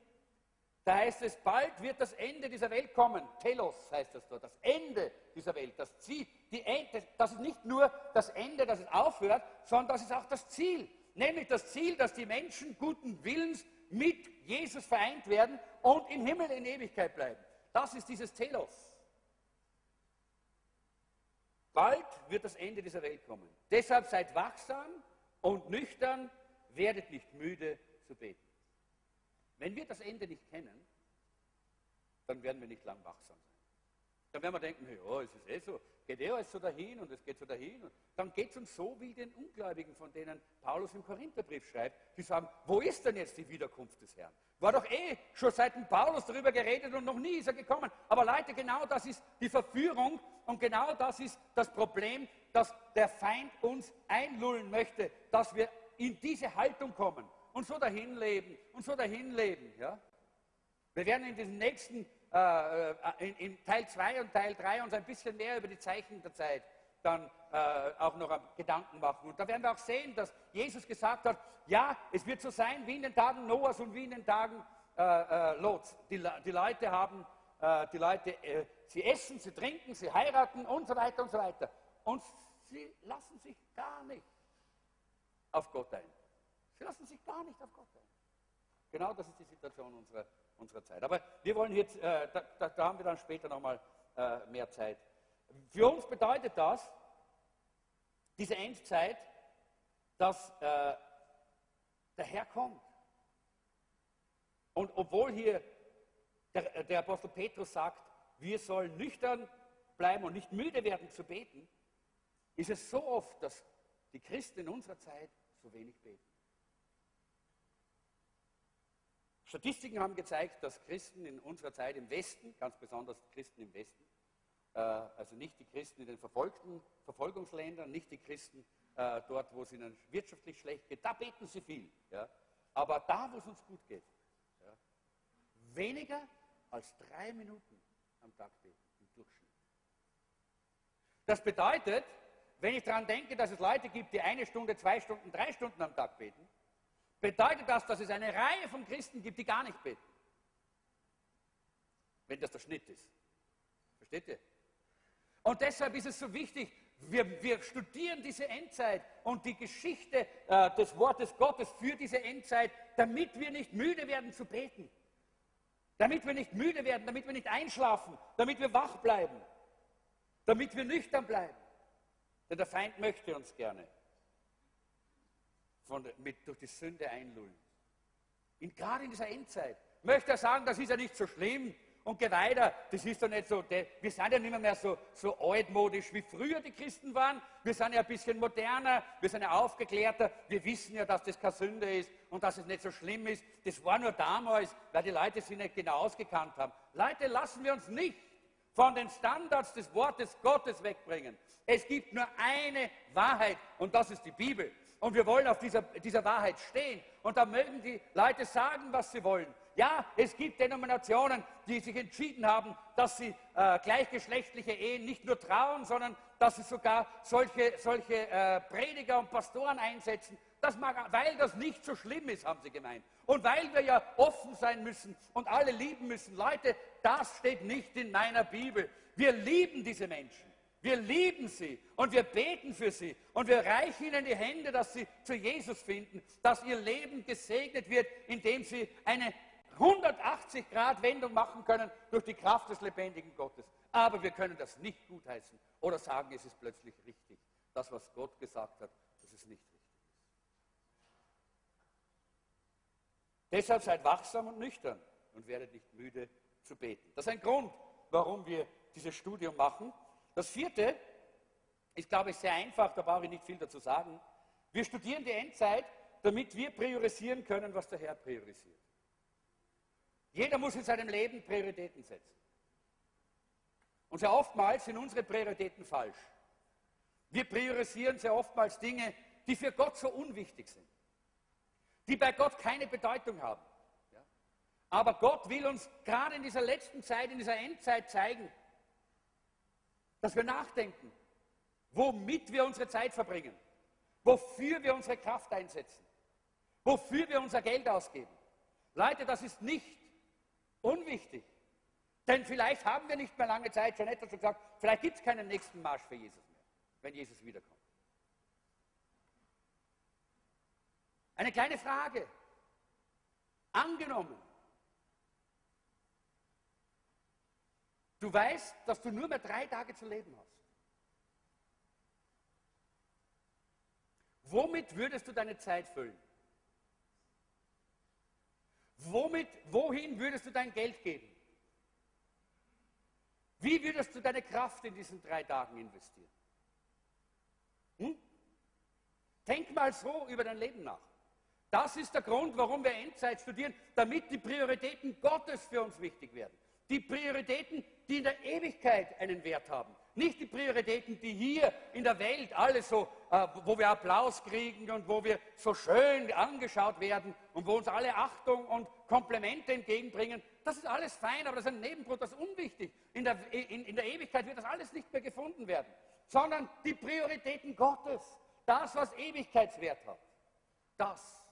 da heißt es, bald wird das Ende dieser Welt kommen. Telos heißt das dort, das Ende dieser Welt. Das Ziel, die Ende, das ist nicht nur das Ende, dass es aufhört, sondern das ist auch das Ziel nämlich das Ziel, dass die Menschen guten Willens mit Jesus vereint werden und im Himmel in Ewigkeit bleiben. Das ist dieses Telos. Bald wird das Ende dieser Welt kommen. Deshalb seid wachsam und nüchtern, werdet nicht müde zu beten. Wenn wir das Ende nicht kennen, dann werden wir nicht lang wachsam sein. Dann werden wir denken, ja, es ist eh so, geht eh alles so dahin und es geht so dahin. Und dann geht es uns so wie den Ungläubigen, von denen Paulus im Korintherbrief schreibt, die sagen, wo ist denn jetzt die Wiederkunft des Herrn? War doch eh schon seit dem Paulus darüber geredet und noch nie ist er gekommen. Aber Leute, genau das ist die Verführung und genau das ist das Problem, dass der Feind uns einlullen möchte, dass wir in diese Haltung kommen und so dahin leben und so dahin leben. Ja? Wir werden in diesen nächsten äh, äh, in, in, Teil 2 und Teil 3 uns ein bisschen mehr über die Zeichen der Zeit dann äh, auch noch Gedanken machen. Und da werden wir auch sehen, dass Jesus gesagt hat, ja, es wird so sein wie in den Tagen Noahs und wie in den Tagen äh, äh Lots. Die, die, Leute haben, äh, die Leute, sie essen, sie trinken, sie heiraten und so weiter und so weiter. Und sie lassen sich gar nicht auf Gott ein. Sie lassen sich gar nicht auf Gott ein. Genau das ist die Situation unserer unserer Zeit. Aber wir wollen jetzt, äh, da, da, haben wir dann später nochmal äh, mehr Zeit. Für uns bedeutet das, diese Endzeit, dass äh, der Herr kommt. Und obwohl hier der, der Apostel Petrus sagt, wir sollen nüchtern bleiben und nicht müde werden zu beten, ist es so oft, dass die Christen in unserer Zeit so wenig beten. Statistiken haben gezeigt, dass Christen in unserer Zeit im Westen, ganz besonders Christen im Westen, äh, also nicht die Christen in den verfolgten Verfolgungsländern, nicht die Christen äh, dort, wo es ihnen wirtschaftlich schlecht geht, da beten sie viel. Ja? Aber da, wo es uns gut geht, ja, weniger als drei Minuten am Tag beten, im Durchschnitt. Das bedeutet, wenn ich daran denke, dass es Leute gibt, die eine Stunde, zwei Stunden, drei Stunden am Tag beten, bedeutet das, dass es eine Reihe von Christen gibt, die gar nicht beten. Wenn das der Schnitt ist. Versteht ihr? Und deshalb ist es so wichtig, wir, wir studieren diese Endzeit und die Geschichte äh, des Wortes Gottes für diese Endzeit, damit wir nicht müde werden zu beten. Damit wir nicht müde werden, damit wir nicht einschlafen, damit wir wach bleiben. damit wir nüchtern bleiben. Denn der Feind möchte uns gerne von, mit, durch die Sünde einlullen. In, gerade in dieser Endzeit möchte er sagen, das ist ja nicht so schlimm und geht weiter. Das ist doch nicht so. Wir sind ja nicht mehr, mehr so, so altmodisch, wie früher die Christen waren. Wir sind ja ein bisschen moderner, wir sind ja aufgeklärter. Wir wissen ja, dass das keine Sünde ist und dass es nicht so schlimm ist. Das war nur damals, weil die Leute sich nicht genau ausgekannt haben. Leute, lassen wir uns nicht von den Standards des Wortes Gottes wegbringen. Es gibt nur eine Wahrheit und das ist die Bibel. Und wir wollen auf dieser, dieser Wahrheit stehen. Und da mögen die Leute sagen, was sie wollen. Ja, es gibt Denominationen, die sich entschieden haben, dass sie äh, gleichgeschlechtliche Ehen nicht nur trauen, sondern dass sie sogar solche, solche äh, Prediger und Pastoren einsetzen. Das mag, weil das nicht so schlimm ist, haben sie gemeint. Und weil wir ja offen sein müssen und alle lieben müssen. Leute, das steht nicht in meiner Bibel. Wir lieben diese Menschen. Wir lieben sie und wir beten für sie und wir reichen ihnen die Hände, dass sie zu Jesus finden, dass ihr Leben gesegnet wird, indem sie eine 180 Grad Wendung machen können durch die Kraft des lebendigen Gottes. Aber wir können das nicht gutheißen oder sagen, es ist plötzlich richtig. Das, was Gott gesagt hat, dass es nicht richtig ist. Deshalb seid wachsam und nüchtern und werdet nicht müde zu beten. Das ist ein Grund, warum wir dieses Studium machen. Das vierte ist, glaube ich, sehr einfach, da brauche ich nicht viel dazu sagen. Wir studieren die Endzeit, damit wir priorisieren können, was der Herr priorisiert. Jeder muss in seinem Leben Prioritäten setzen. Und sehr oftmals sind unsere Prioritäten falsch. Wir priorisieren sehr oftmals Dinge, die für Gott so unwichtig sind, die bei Gott keine Bedeutung haben. Aber Gott will uns gerade in dieser letzten Zeit, in dieser Endzeit zeigen, dass wir nachdenken, womit wir unsere Zeit verbringen, wofür wir unsere Kraft einsetzen, wofür wir unser Geld ausgeben. Leute, das ist nicht Unwichtig. Denn vielleicht haben wir nicht mehr lange Zeit, schon etwas gesagt, vielleicht gibt es keinen nächsten Marsch für Jesus mehr, wenn Jesus wiederkommt. Eine kleine Frage. Angenommen, du weißt, dass du nur mehr drei Tage zu leben hast. Womit würdest du deine Zeit füllen? Womit, wohin würdest du dein Geld geben? Wie würdest du deine Kraft in diesen drei Tagen investieren? Hm? Denk mal so über dein Leben nach. Das ist der Grund, warum wir Endzeit studieren, damit die Prioritäten Gottes für uns wichtig werden. Die Prioritäten, die in der Ewigkeit einen Wert haben. Nicht die Prioritäten, die hier in der Welt alles so, äh, wo wir Applaus kriegen und wo wir so schön angeschaut werden und wo uns alle Achtung und Komplimente entgegenbringen. Das ist alles fein, aber das ist ein Nebenprodukt, das ist unwichtig. In der, in, in der Ewigkeit wird das alles nicht mehr gefunden werden, sondern die Prioritäten Gottes, das, was Ewigkeitswert hat, das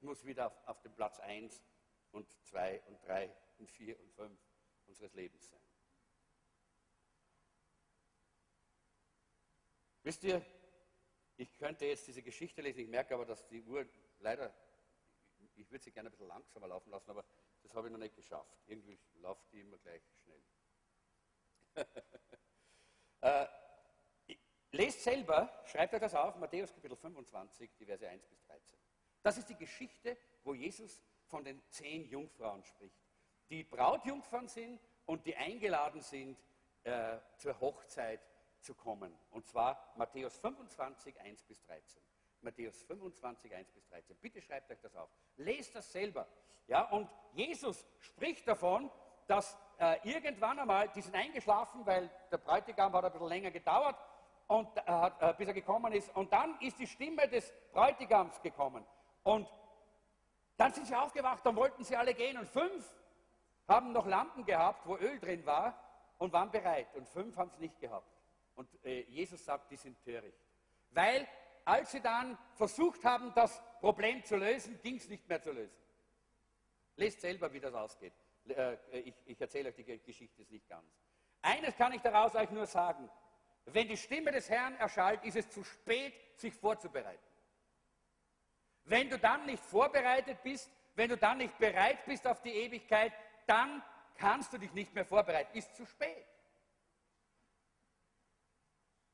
muss wieder auf, auf dem Platz 1 und 2 und 3 und 4 und 5 unseres Lebens sein. Wisst ihr, ich könnte jetzt diese Geschichte lesen, ich merke aber, dass die Uhr leider, ich würde sie gerne ein bisschen langsamer laufen lassen, aber das habe ich noch nicht geschafft. Irgendwie läuft die immer gleich schnell. äh, lest selber, schreibt euch das auf, Matthäus Kapitel 25, die Verse 1 bis 13. Das ist die Geschichte, wo Jesus von den zehn Jungfrauen spricht, die Brautjungfern sind und die eingeladen sind äh, zur Hochzeit zu kommen. Und zwar Matthäus 25, 1 bis 13. Matthäus 25, 1 bis 13. Bitte schreibt euch das auf. Lest das selber. Ja, und Jesus spricht davon, dass äh, irgendwann einmal, die sind eingeschlafen, weil der Bräutigam hat ein bisschen länger gedauert, und, äh, äh, bis er gekommen ist. Und dann ist die Stimme des Bräutigams gekommen. Und dann sind sie aufgewacht, dann wollten sie alle gehen. Und fünf haben noch Lampen gehabt, wo Öl drin war, und waren bereit. Und fünf haben es nicht gehabt. Und äh, Jesus sagt, die sind töricht. Weil als sie dann versucht haben, das Problem zu lösen, ging es nicht mehr zu lösen. Lest selber, wie das ausgeht. Äh, ich, ich erzähle euch die Geschichte ist nicht ganz. Eines kann ich daraus euch nur sagen. Wenn die Stimme des Herrn erschallt, ist es zu spät, sich vorzubereiten. Wenn du dann nicht vorbereitet bist, wenn du dann nicht bereit bist auf die Ewigkeit, dann kannst du dich nicht mehr vorbereiten. Ist zu spät.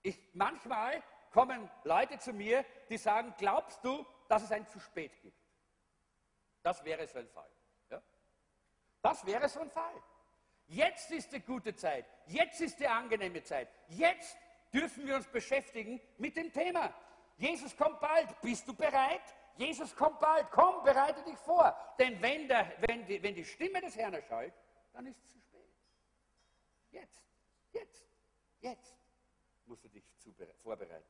Ich, manchmal kommen Leute zu mir, die sagen, glaubst du, dass es ein zu spät gibt? Das wäre so ein Fall. Ja? Das wäre so ein Fall. Jetzt ist die gute Zeit. Jetzt ist die angenehme Zeit. Jetzt dürfen wir uns beschäftigen mit dem Thema. Jesus kommt bald. Bist du bereit? Jesus kommt bald. Komm, bereite dich vor. Denn wenn, der, wenn, die, wenn die Stimme des Herrn erschallt, dann ist es zu spät. Jetzt, jetzt, jetzt musst du dich vorbereiten.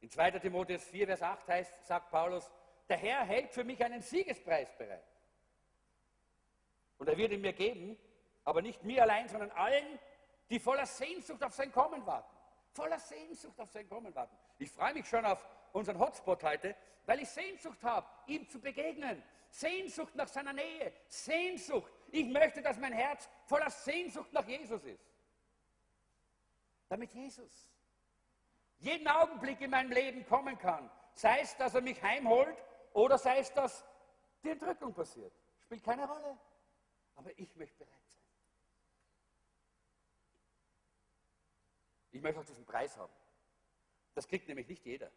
In 2. Timotheus 4, Vers 8 heißt, sagt Paulus, der Herr hält für mich einen Siegespreis bereit. Und er wird ihn mir geben, aber nicht mir allein, sondern allen, die voller Sehnsucht auf sein Kommen warten. Voller Sehnsucht auf sein Kommen warten. Ich freue mich schon auf unseren Hotspot heute, weil ich Sehnsucht habe, ihm zu begegnen. Sehnsucht nach seiner Nähe. Sehnsucht. Ich möchte, dass mein Herz voller Sehnsucht nach Jesus ist. Damit Jesus jeden Augenblick in meinem Leben kommen kann. Sei es, dass er mich heimholt oder sei es, dass die Entrückung passiert. Spielt keine Rolle. Aber ich möchte bereit sein. Ich möchte auch diesen Preis haben. Das kriegt nämlich nicht jeder.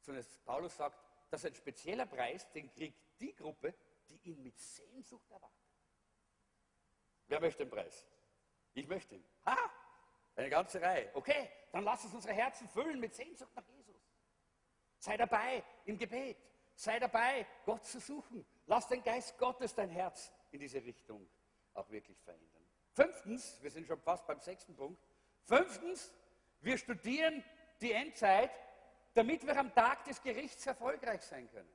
Sondern Paulus sagt, das ist ein spezieller Preis, den kriegt die Gruppe, die ihn mit Sehnsucht erwartet. Wer möchte den Preis? Ich möchte ihn. Ha! Eine ganze Reihe. Okay, dann lass uns unsere Herzen füllen mit Sehnsucht nach Jesus. Sei dabei im Gebet. Sei dabei, Gott zu suchen. Lass den Geist Gottes dein Herz in diese Richtung auch wirklich verändern. Fünftens, wir sind schon fast beim sechsten Punkt, Fünftens, wir studieren die Endzeit, damit wir am Tag des Gerichts erfolgreich sein können.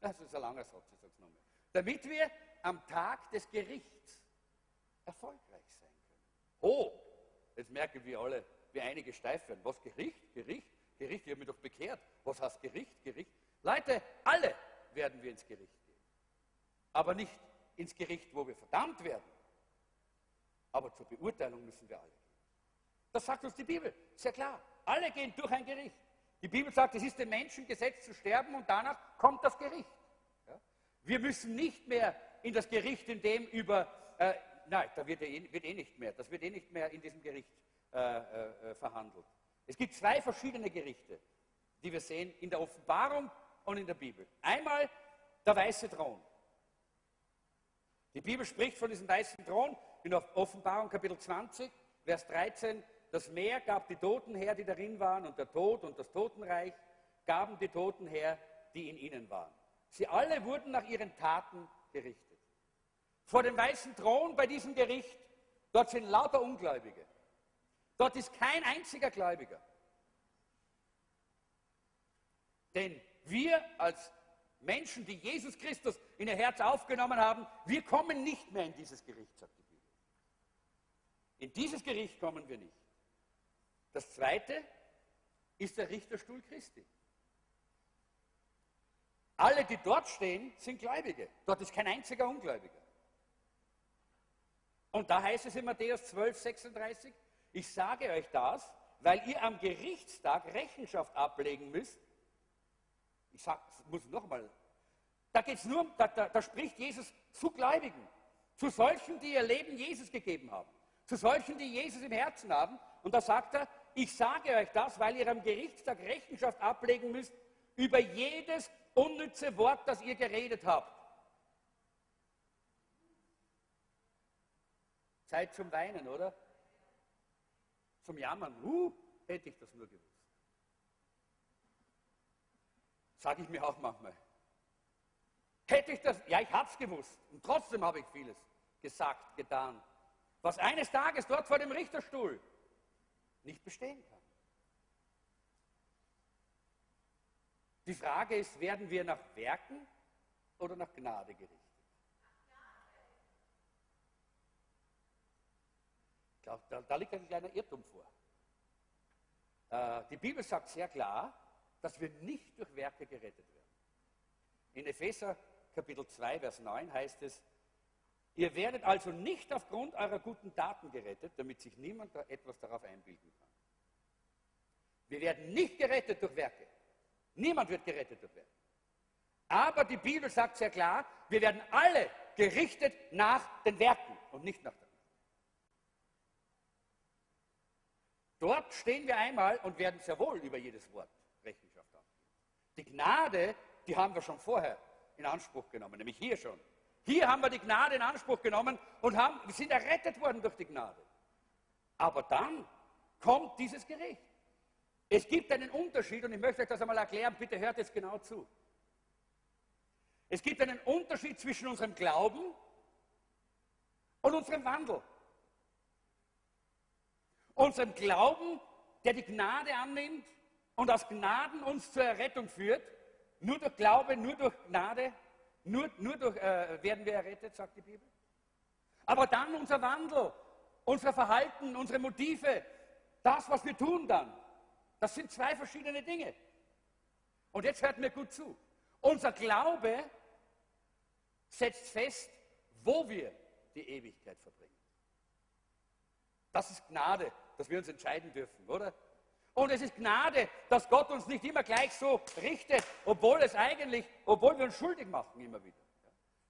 Das ist ein langer Satz, ich sage es nochmal. Damit wir am Tag des Gerichts erfolgreich sein können. Oh, jetzt merken wir alle, wie einige steif werden. Was Gericht? Gericht? Gericht, ich habe mich doch bekehrt. Was heißt Gericht? Gericht? Leute, alle werden wir ins Gericht gehen. Aber nicht ins Gericht, wo wir verdammt werden. Aber zur Beurteilung müssen wir alle gehen. Das sagt uns die Bibel, sehr klar. Alle gehen durch ein Gericht. Die Bibel sagt, es ist dem Menschen gesetzt zu sterben und danach kommt das Gericht. Ja? Wir müssen nicht mehr in das Gericht, in dem über, äh, nein, da wird eh, wird eh, nicht mehr, das wird eh nicht mehr in diesem Gericht äh, äh, verhandelt. Es gibt zwei verschiedene Gerichte, die wir sehen in der Offenbarung und in der Bibel. Einmal der weiße Thron. Die Bibel spricht von diesem weißen Thron in Offenbarung Kapitel 20, Vers 13. Das Meer gab die Toten her, die darin waren, und der Tod und das Totenreich gaben die Toten her, die in ihnen waren. Sie alle wurden nach ihren Taten gerichtet. Vor dem weißen Thron bei diesem Gericht, dort sind lauter Ungläubige. Dort ist kein einziger Gläubiger. Denn wir als Menschen, die Jesus Christus in ihr Herz aufgenommen haben, wir kommen nicht mehr in dieses Gericht, sagt die Bibel. In dieses Gericht kommen wir nicht. Das zweite ist der Richterstuhl Christi. Alle, die dort stehen, sind Gläubige. Dort ist kein einziger Ungläubiger. Und da heißt es in Matthäus 12, 36, ich sage euch das, weil ihr am Gerichtstag Rechenschaft ablegen müsst. Ich sag, muss nochmal. Da geht's nur, da, da, da spricht Jesus zu Gläubigen, zu solchen, die ihr Leben Jesus gegeben haben, zu solchen, die Jesus im Herzen haben. Und da sagt er, ich sage euch das, weil ihr am Gerichtstag Rechenschaft ablegen müsst über jedes unnütze Wort, das ihr geredet habt. Zeit zum Weinen, oder? Zum Jammern. Uh, hätte ich das nur gewusst. Sage ich mir auch manchmal. Hätte ich das, ja, ich habe es gewusst. Und trotzdem habe ich vieles gesagt, getan. Was eines Tages dort vor dem Richterstuhl nicht bestehen kann. Die Frage ist, werden wir nach Werken oder nach Gnade gerichtet? Ich glaube, da, da, liegt ein kleiner Irrtum vor. Äh, die Bibel sagt sehr klar, dass wir nicht durch Werke gerettet werden. In Epheser Kapitel 2, Vers 9 heißt es, Ihr werdet also nicht aufgrund eurer guten Taten gerettet, damit sich niemand da etwas darauf einbilden kann. Wir werden nicht gerettet durch Werke. Niemand wird gerettet durch Werke. Aber die Bibel sagt sehr klar, wir werden alle gerichtet nach den Werken und nicht nach der Dort stehen wir einmal und werden sehr wohl über jedes Wort Rechenschaft abgeben. Die Gnade, die haben wir schon vorher in Anspruch genommen, nämlich hier schon. Hier haben wir die Gnade in Anspruch genommen und haben, wir sind errettet worden durch die Gnade. Aber dann kommt dieses Gericht. Es gibt einen Unterschied und ich möchte euch das einmal erklären, bitte hört jetzt genau zu. Es gibt einen Unterschied zwischen unserem Glauben und unserem Wandel. Unserem Glauben, der die Gnade annimmt und aus Gnaden uns zur Errettung führt. Nur durch Glaube, nur durch Gnade, nur, nur durch äh, werden wir errettet, sagt die Bibel. Aber dann unser Wandel, unser Verhalten, unsere Motive, das, was wir tun dann, das sind zwei verschiedene Dinge. Und jetzt hört mir gut zu. Unser Glaube setzt fest, wo wir die Ewigkeit verbringen. Das ist Gnade, dass wir uns entscheiden dürfen, oder? Und es ist Gnade, dass Gott uns nicht immer gleich so richtet, obwohl es eigentlich, obwohl wir uns schuldig machen immer wieder.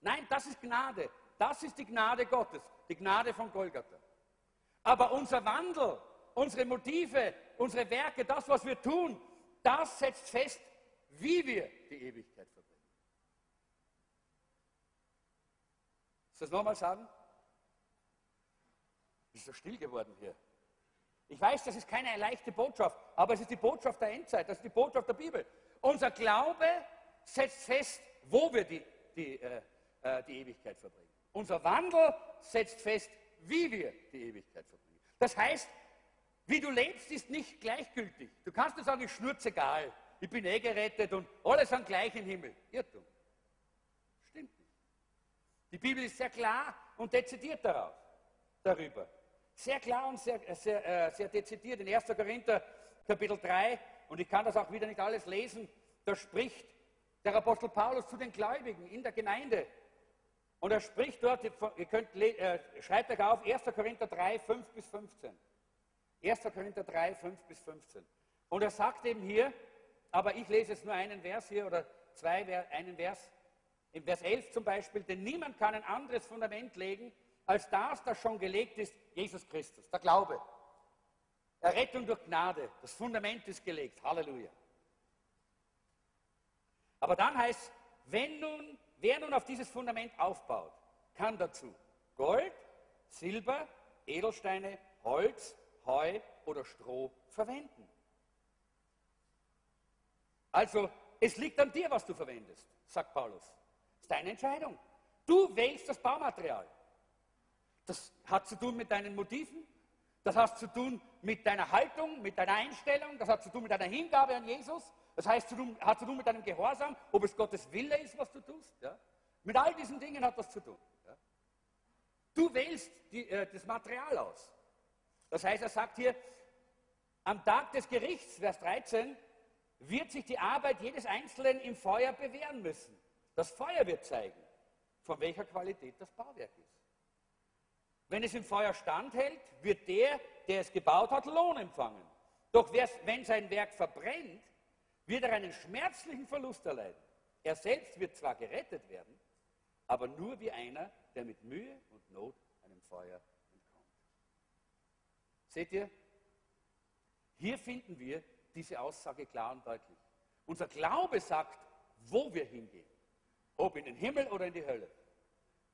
Nein, das ist Gnade. Das ist die Gnade Gottes, die Gnade von Golgatha. Aber unser Wandel, unsere Motive, unsere Werke, das, was wir tun, das setzt fest, wie wir die Ewigkeit verbringen. Soll ich das nochmal sagen? Ist so still geworden hier. Ich weiß, das ist keine leichte Botschaft, aber es ist die Botschaft der Endzeit, das ist die Botschaft der Bibel. Unser Glaube setzt fest, wo wir die, die, äh, äh die Ewigkeit verbringen. Unser Wandel setzt fest, wie wir die Ewigkeit verbringen. Das heißt, wie du lebst, ist nicht gleichgültig. Du kannst nur sagen, ich schnurze egal, ich bin eh gerettet und alle sind gleich im Himmel. Irrtum. Stimmt nicht. Die Bibel ist sehr klar und dezidiert darauf, darüber. Sehr klar und sehr, sehr, äh, sehr dezidiert. In 1. Korinther Kapitel 3, und ich kann das auch wieder nicht alles lesen, da spricht der Apostel Paulus zu den Gläubigen in der Gemeinde. Und er spricht dort, ihr könnt, äh, schreibt euch auf, 1. Korinther 3, 5 bis 15. 1. Korinther 3, 5 bis 15. Und er sagt eben hier, aber ich lese jetzt nur einen Vers hier oder zwei, einen Vers, im Vers 11 zum Beispiel, denn niemand kann ein anderes Fundament legen, als das, das schon gelegt ist, Jesus Christus, der Glaube. Errettung durch Gnade, das Fundament ist gelegt, Halleluja. Aber dann heißt, wenn nun, wer nun auf dieses Fundament aufbaut, kann dazu Gold, Silber, Edelsteine, Holz, Heu oder Stroh verwenden. Also, es liegt an dir, was du verwendest, sagt Paulus. Das ist deine Entscheidung. Du wählst das Baumaterial. Das hat zu tun mit deinen Motiven, das hat zu tun mit deiner Haltung, mit deiner Einstellung, das hat zu tun mit deiner Hingabe an Jesus, das heißt, hat zu tun mit deinem Gehorsam, ob es Gottes Wille ist, was du tust. Ja? Mit all diesen Dingen hat das zu tun. Ja? Du wählst die, äh, das Material aus. Das heißt, er sagt hier, am Tag des Gerichts, Vers 13, wird sich die Arbeit jedes Einzelnen im Feuer bewähren müssen. Das Feuer wird zeigen, von welcher Qualität das Bauwerk ist. Wenn es im Feuer standhält, wird der, der es gebaut hat, Lohn empfangen. Doch wenn sein Werk verbrennt, wird er einen schmerzlichen Verlust erleiden. Er selbst wird zwar gerettet werden, aber nur wie einer, der mit Mühe und Not einem Feuer Seht ihr? Hier finden wir diese Aussage klar und deutlich. Unser Glaube sagt, wo wir hingehen. Ob in den Himmel oder in die Hölle.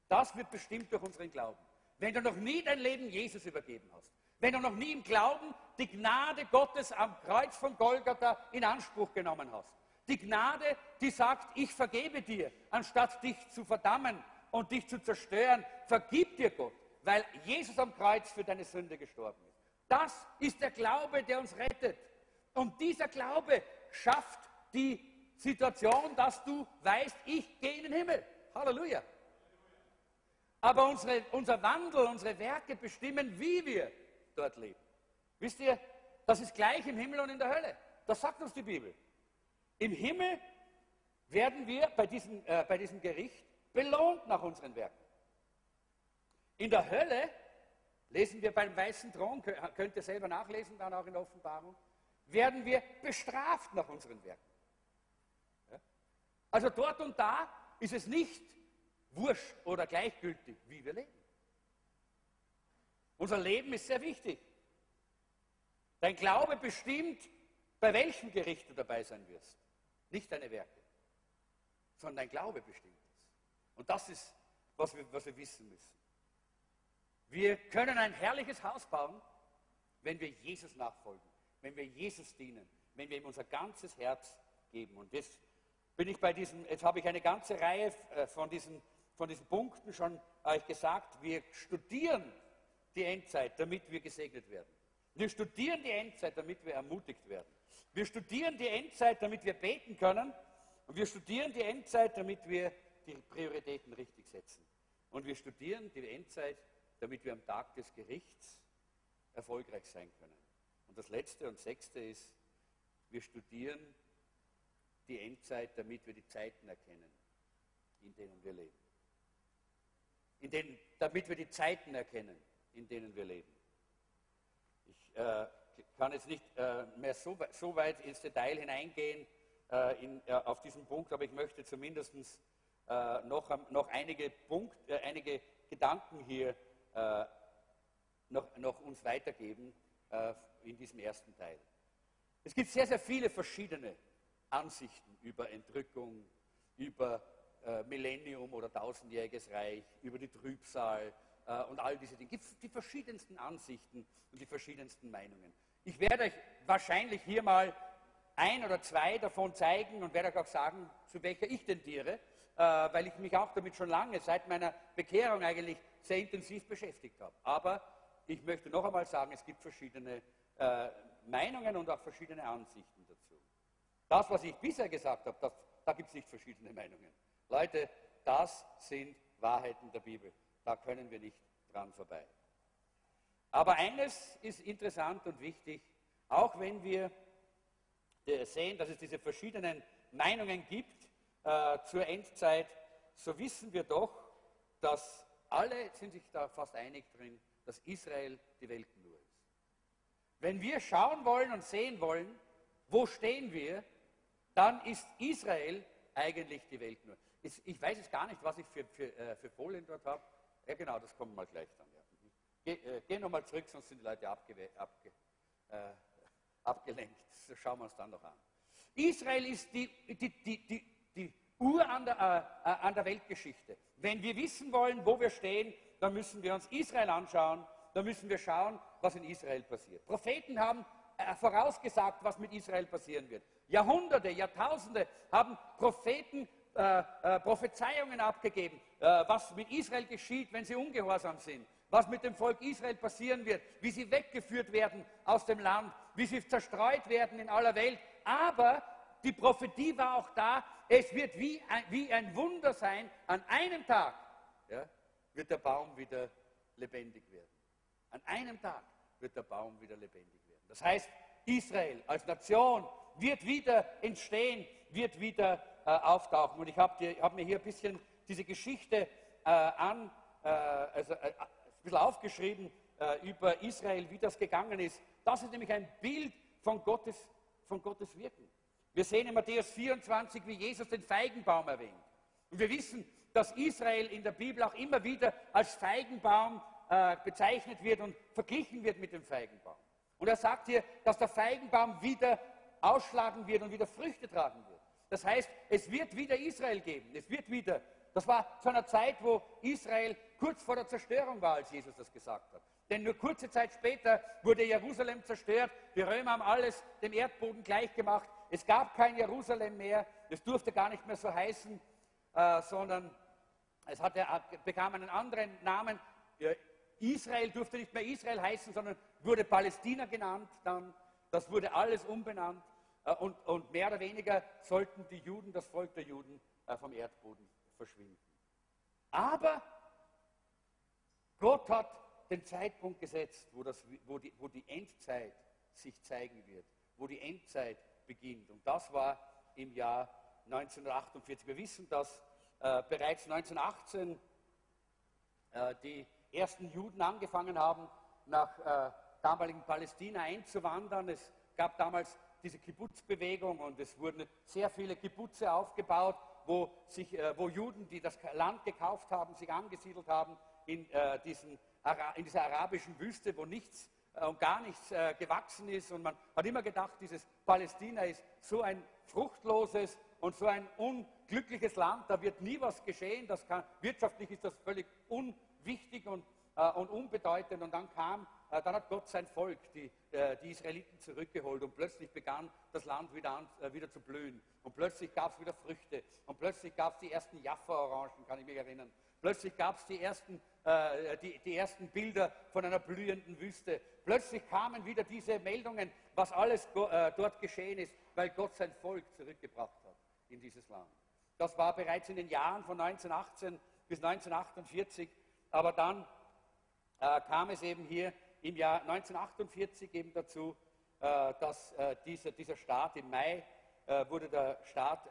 Das wird bestimmt durch unseren Glauben. Wenn du noch nie dein Leben Jesus übergeben hast, wenn du noch nie im Glauben die Gnade Gottes am Kreuz von Golgatha in Anspruch genommen hast, die Gnade, die sagt, ich vergebe dir, anstatt dich zu verdammen und dich zu zerstören, vergib dir Gott, weil Jesus am Kreuz für deine Sünde gestorben ist. Das ist der Glaube, der uns rettet. Und dieser Glaube schafft die Situation, dass du weißt, ich gehe in den Himmel. Halleluja. Aber unsere, unser Wandel, unsere Werke bestimmen, wie wir dort leben. Wisst ihr, das ist gleich im Himmel und in der Hölle. Das sagt uns die Bibel. Im Himmel werden wir bei diesem, äh, bei diesem Gericht belohnt nach unseren Werken. In der Hölle Lesen wir beim weißen Thron, könnt ihr selber nachlesen, dann auch in der Offenbarung, werden wir bestraft nach unseren Werken. Ja? Also dort und da ist es nicht wurscht oder gleichgültig, wie wir leben. Unser Leben ist sehr wichtig. Dein Glaube bestimmt, bei welchem Gericht du dabei sein wirst. Nicht deine Werke, sondern dein Glaube bestimmt es. Und das ist, was wir, was wir wissen müssen. Wir können ein herrliches Haus bauen, wenn wir Jesus nachfolgen, wenn wir Jesus dienen, wenn wir ihm unser ganzes Herz geben. Und jetzt bin ich bei diesem, jetzt habe ich eine ganze Reihe äh, von diesen, von diesen Punkten schon euch gesagt, wir studieren die Endzeit, damit wir gesegnet werden. Wir studieren die Endzeit, damit wir ermutigt werden. Wir studieren die Endzeit, damit wir beten können. Und wir studieren die Endzeit, damit wir die Prioritäten richtig setzen. Und wir studieren die Endzeit, damit wir am Tag des Gerichts erfolgreich sein können. Und das Letzte und Sechste ist, wir studieren die Endzeit, damit wir die Zeiten erkennen, in denen wir leben. Denen, damit wir die Zeiten erkennen, in denen wir leben. Ich äh, kann jetzt nicht äh, mehr so, so, weit ins Detail hineingehen äh, in, äh, auf diesen Punkt, aber ich möchte zumindest äh, noch, noch einige, Punkt, äh, einige Gedanken hier noch, noch, uns weitergeben in diesem ersten Teil. Es gibt sehr, sehr viele verschiedene Ansichten über Entrückung, über Millennium oder tausendjähriges Reich, über die Trübsal, äh, und all diese Dinge. Gibt die verschiedensten Ansichten und die verschiedensten Meinungen. Ich werde euch wahrscheinlich hier mal ein oder zwei davon zeigen und werde euch auch sagen, zu welcher ich tendiere, äh, weil ich mich auch damit schon lange, seit meiner Bekehrung eigentlich, sehr intensiv beschäftigt habe. Aber ich möchte noch einmal sagen, es gibt verschiedene äh, Meinungen und auch verschiedene Ansichten dazu. Das, was ich bisher gesagt habe, das, da gibt es nicht verschiedene Meinungen. Leute, das sind Wahrheiten der Bibel. Da können wir nicht dran vorbei. Aber eines ist interessant und wichtig, auch wenn wir äh, sehen, dass es diese verschiedenen Meinungen gibt äh, zur Endzeit, so wissen wir doch, dass alle sind sich da fast einig drin, dass Israel die Weltnur ist. Wenn wir schauen wollen und sehen wollen, wo stehen wir, dann ist Israel eigentlich die Weltnur. Ich weiß jetzt gar nicht, was ich für, für, äh, für Folien dort habe. Ja, genau, das kommen wir gleich dann. Ja. Geh, äh, geh nochmal zurück, sonst sind die Leute abge abge äh, abgelenkt. Das schauen wir uns dann noch an. Israel ist die, die, die, die, die Uhr an der, äh, äh, an der Weltgeschichte. Wenn wir wissen wollen, wo wir stehen, dann müssen wir uns Israel anschauen, dann müssen wir schauen, was in Israel passiert. Propheten haben äh, vorausgesagt, was mit Israel passieren wird. Jahrhunderte, Jahrtausende haben Propheten äh, äh, Prophezeiungen abgegeben, äh, was mit Israel geschieht, wenn sie ungehorsam sind, was mit dem Volk Israel passieren wird, wie sie weggeführt werden aus dem Land, wie sie zerstreut werden in aller Welt. Aber die Prophetie war auch da, es wird wie ein, wie ein Wunder sein, an einem Tag ja, wird der Baum wieder lebendig werden. An einem Tag wird der Baum wieder lebendig werden. Das heißt, Israel als Nation wird wieder entstehen, wird wieder äh, auftauchen. Und ich habe hab mir hier ein bisschen diese Geschichte äh, an, äh, also, äh, ein bisschen aufgeschrieben äh, über Israel, wie das gegangen ist. Das ist nämlich ein Bild von Gottes, von Gottes Wirken. Wir sehen in Matthäus 24, wie Jesus den Feigenbaum erwähnt. Und wir wissen, dass Israel in der Bibel auch immer wieder als Feigenbaum äh, bezeichnet wird und verglichen wird mit dem Feigenbaum. Und er sagt hier, dass der Feigenbaum wieder ausschlagen wird und wieder Früchte tragen wird. Das heißt, es wird wieder Israel geben. Es wird wieder. Das war zu einer Zeit, wo Israel kurz vor der Zerstörung war, als Jesus das gesagt hat. Denn nur kurze Zeit später wurde Jerusalem zerstört. Die Römer haben alles dem Erdboden gleichgemacht. Es gab kein Jerusalem mehr. Es durfte gar nicht mehr so heißen, äh, sondern es hatte, äh, bekam einen anderen Namen. Israel durfte nicht mehr Israel heißen, sondern wurde Palästina genannt. Dann, das wurde alles umbenannt. Äh, und, und, mehr oder weniger sollten die Juden, das Volk der Juden, äh, vom Erdboden verschwinden. Aber Gott hat den Zeitpunkt gesetzt, wo, das, wo, die, wo die Endzeit sich zeigen wird, wo die Endzeit beginnt. Und das war im Jahr 1948. Wir wissen, dass äh, bereits 1918 äh, die ersten Juden angefangen haben, nach äh, damaligen Palästina einzuwandern. Es gab damals diese Kibbutz-Bewegung und es wurden sehr viele Kibbutze aufgebaut, wo, sich, äh, wo Juden, die das Land gekauft haben, sich angesiedelt haben in, äh, diesen, in dieser arabischen Wüste, wo nichts äh, und gar nichts äh, gewachsen ist. Und man hat immer gedacht, dieses Palästina ist so ein fruchtloses und so ein unglückliches Land, da wird nie was geschehen. Das kann, wirtschaftlich ist das völlig unwichtig und, äh, und unbedeutend. Und dann kam, dann hat Gott sein Volk, die, äh, die Israeliten, zurückgeholt und plötzlich begann das Land wieder, an, äh, wieder zu blühen. Und plötzlich gab es wieder Früchte und plötzlich gab es die ersten Jaffa-Orangen, kann ich mich erinnern. Plötzlich gab es die ersten, äh, die, die ersten Bilder von einer blühenden Wüste. Plötzlich kamen wieder diese Meldungen, was alles äh, dort geschehen ist, weil Gott sein Volk zurückgebracht hat in dieses Land. Das war bereits in den Jahren von 1918 bis 1948, aber dann äh, kam es eben hier im Jahr 1948 eben dazu, äh, dass äh, dieser, dieser Staat im Mai äh, wurde der Staat,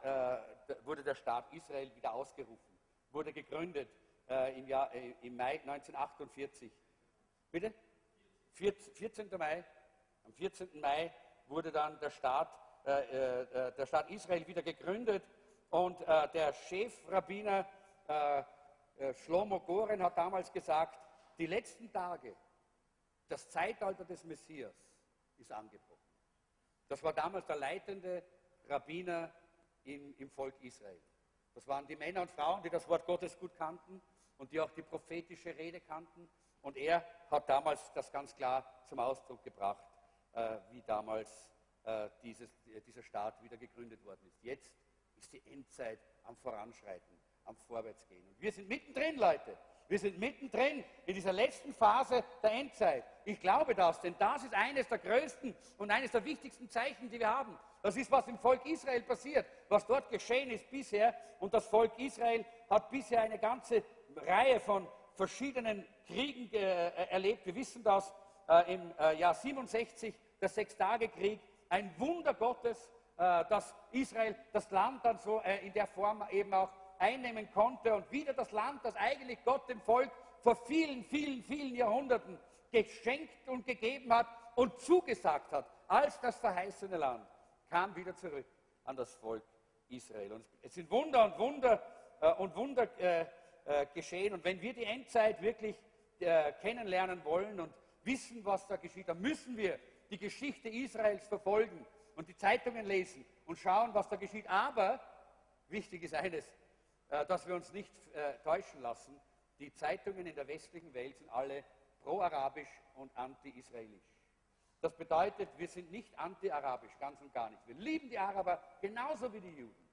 wurde der Staat Israel wieder ausgerufen, wurde gegründet im, Jahr, im Mai 1948. Bitte? 14. Mai. Am 14. Mai wurde dann der Staat, der Staat Israel wieder gegründet und der Chefrabbiner Shlomo Goren hat damals gesagt, die letzten Tage, das Zeitalter des Messias ist angebrochen. Das war damals der leitende Rabbiner im, im Volk Israel. Das waren die Männer und Frauen, die das Wort Gottes gut kannten und die auch die prophetische Rede kannten. Und er hat damals das ganz klar zum Ausdruck gebracht, äh, wie damals äh, dieses, dieser Staat wieder gegründet worden ist. Jetzt ist die Endzeit am Voranschreiten, am Vorwärtsgehen. Und wir sind mittendrin, Leute. Wir sind mittendrin in dieser letzten Phase der Endzeit. Ich glaube das, denn das ist eines der größten und eines der wichtigsten Zeichen, die wir haben. Das ist, was im Volk Israel passiert, was dort geschehen ist bisher. Und das Volk Israel hat bisher eine ganze Reihe von verschiedenen Kriegen äh, erlebt. Wir wissen das äh, im äh, Jahr 67, der Sechstagekrieg, ein Wunder Gottes, äh, dass Israel das Land dann so äh, in der Form eben auch einnehmen konnte und wieder das Land, das eigentlich Gott dem Volk vor vielen, vielen, vielen Jahrhunderten geschenkt und gegeben hat und zugesagt hat, als das verheißene Land, kam wieder zurück an das Volk Israel. Und es sind Wunder und Wunder äh, und Wunder äh, geschehen. Und wenn wir die Endzeit wirklich äh, kennenlernen wollen und wissen, was da geschieht, dann müssen wir die Geschichte Israels verfolgen und die Zeitungen lesen und schauen, was da geschieht. Aber wichtig ist eines, äh, dass wir uns nicht äh, täuschen lassen. Die Zeitungen in der westlichen Welt sind alle pro-arabisch und anti-israelisch. Das bedeutet, wir sind nicht anti-arabisch, ganz und gar nicht. Wir lieben die Araber genauso wie die Juden.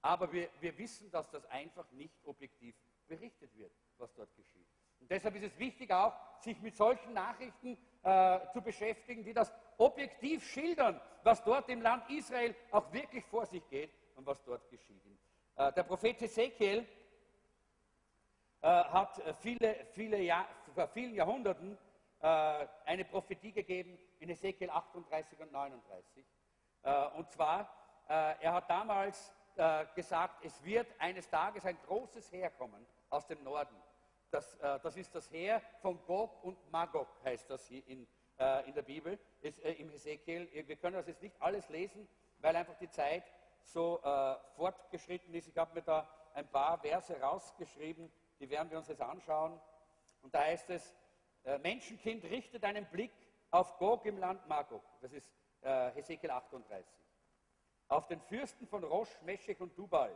Aber wir, wir wissen, dass das einfach nicht objektiv berichtet wird, was dort geschieht. Und deshalb ist es wichtig auch, sich mit solchen Nachrichten äh, zu beschäftigen, die das objektiv schildern, was dort im Land Israel auch wirklich vor sich geht und was dort geschieht. Äh, der Prophet Ezekiel äh, hat viele, viele Jahr, vor vielen Jahrhunderten äh, eine Prophetie gegeben in Ezekiel 38 und 39. Äh, und zwar, äh, er hat damals äh, gesagt, es wird eines Tages ein großes Heer kommen aus dem Norden. Das, äh, das ist das Heer von Gog und Magog, heißt das hier in, äh, in der Bibel, ist, äh, im Hesekiel. Wir können das jetzt nicht alles lesen, weil einfach die Zeit so äh, fortgeschritten ist. Ich habe mir da ein paar Verse rausgeschrieben, die werden wir uns jetzt anschauen. Und da heißt es, äh, Menschenkind, richtet einen Blick auf Gog im Land Magog. Das ist Hesekiel 38 auf den Fürsten von Rosh, Meschech und Dubal,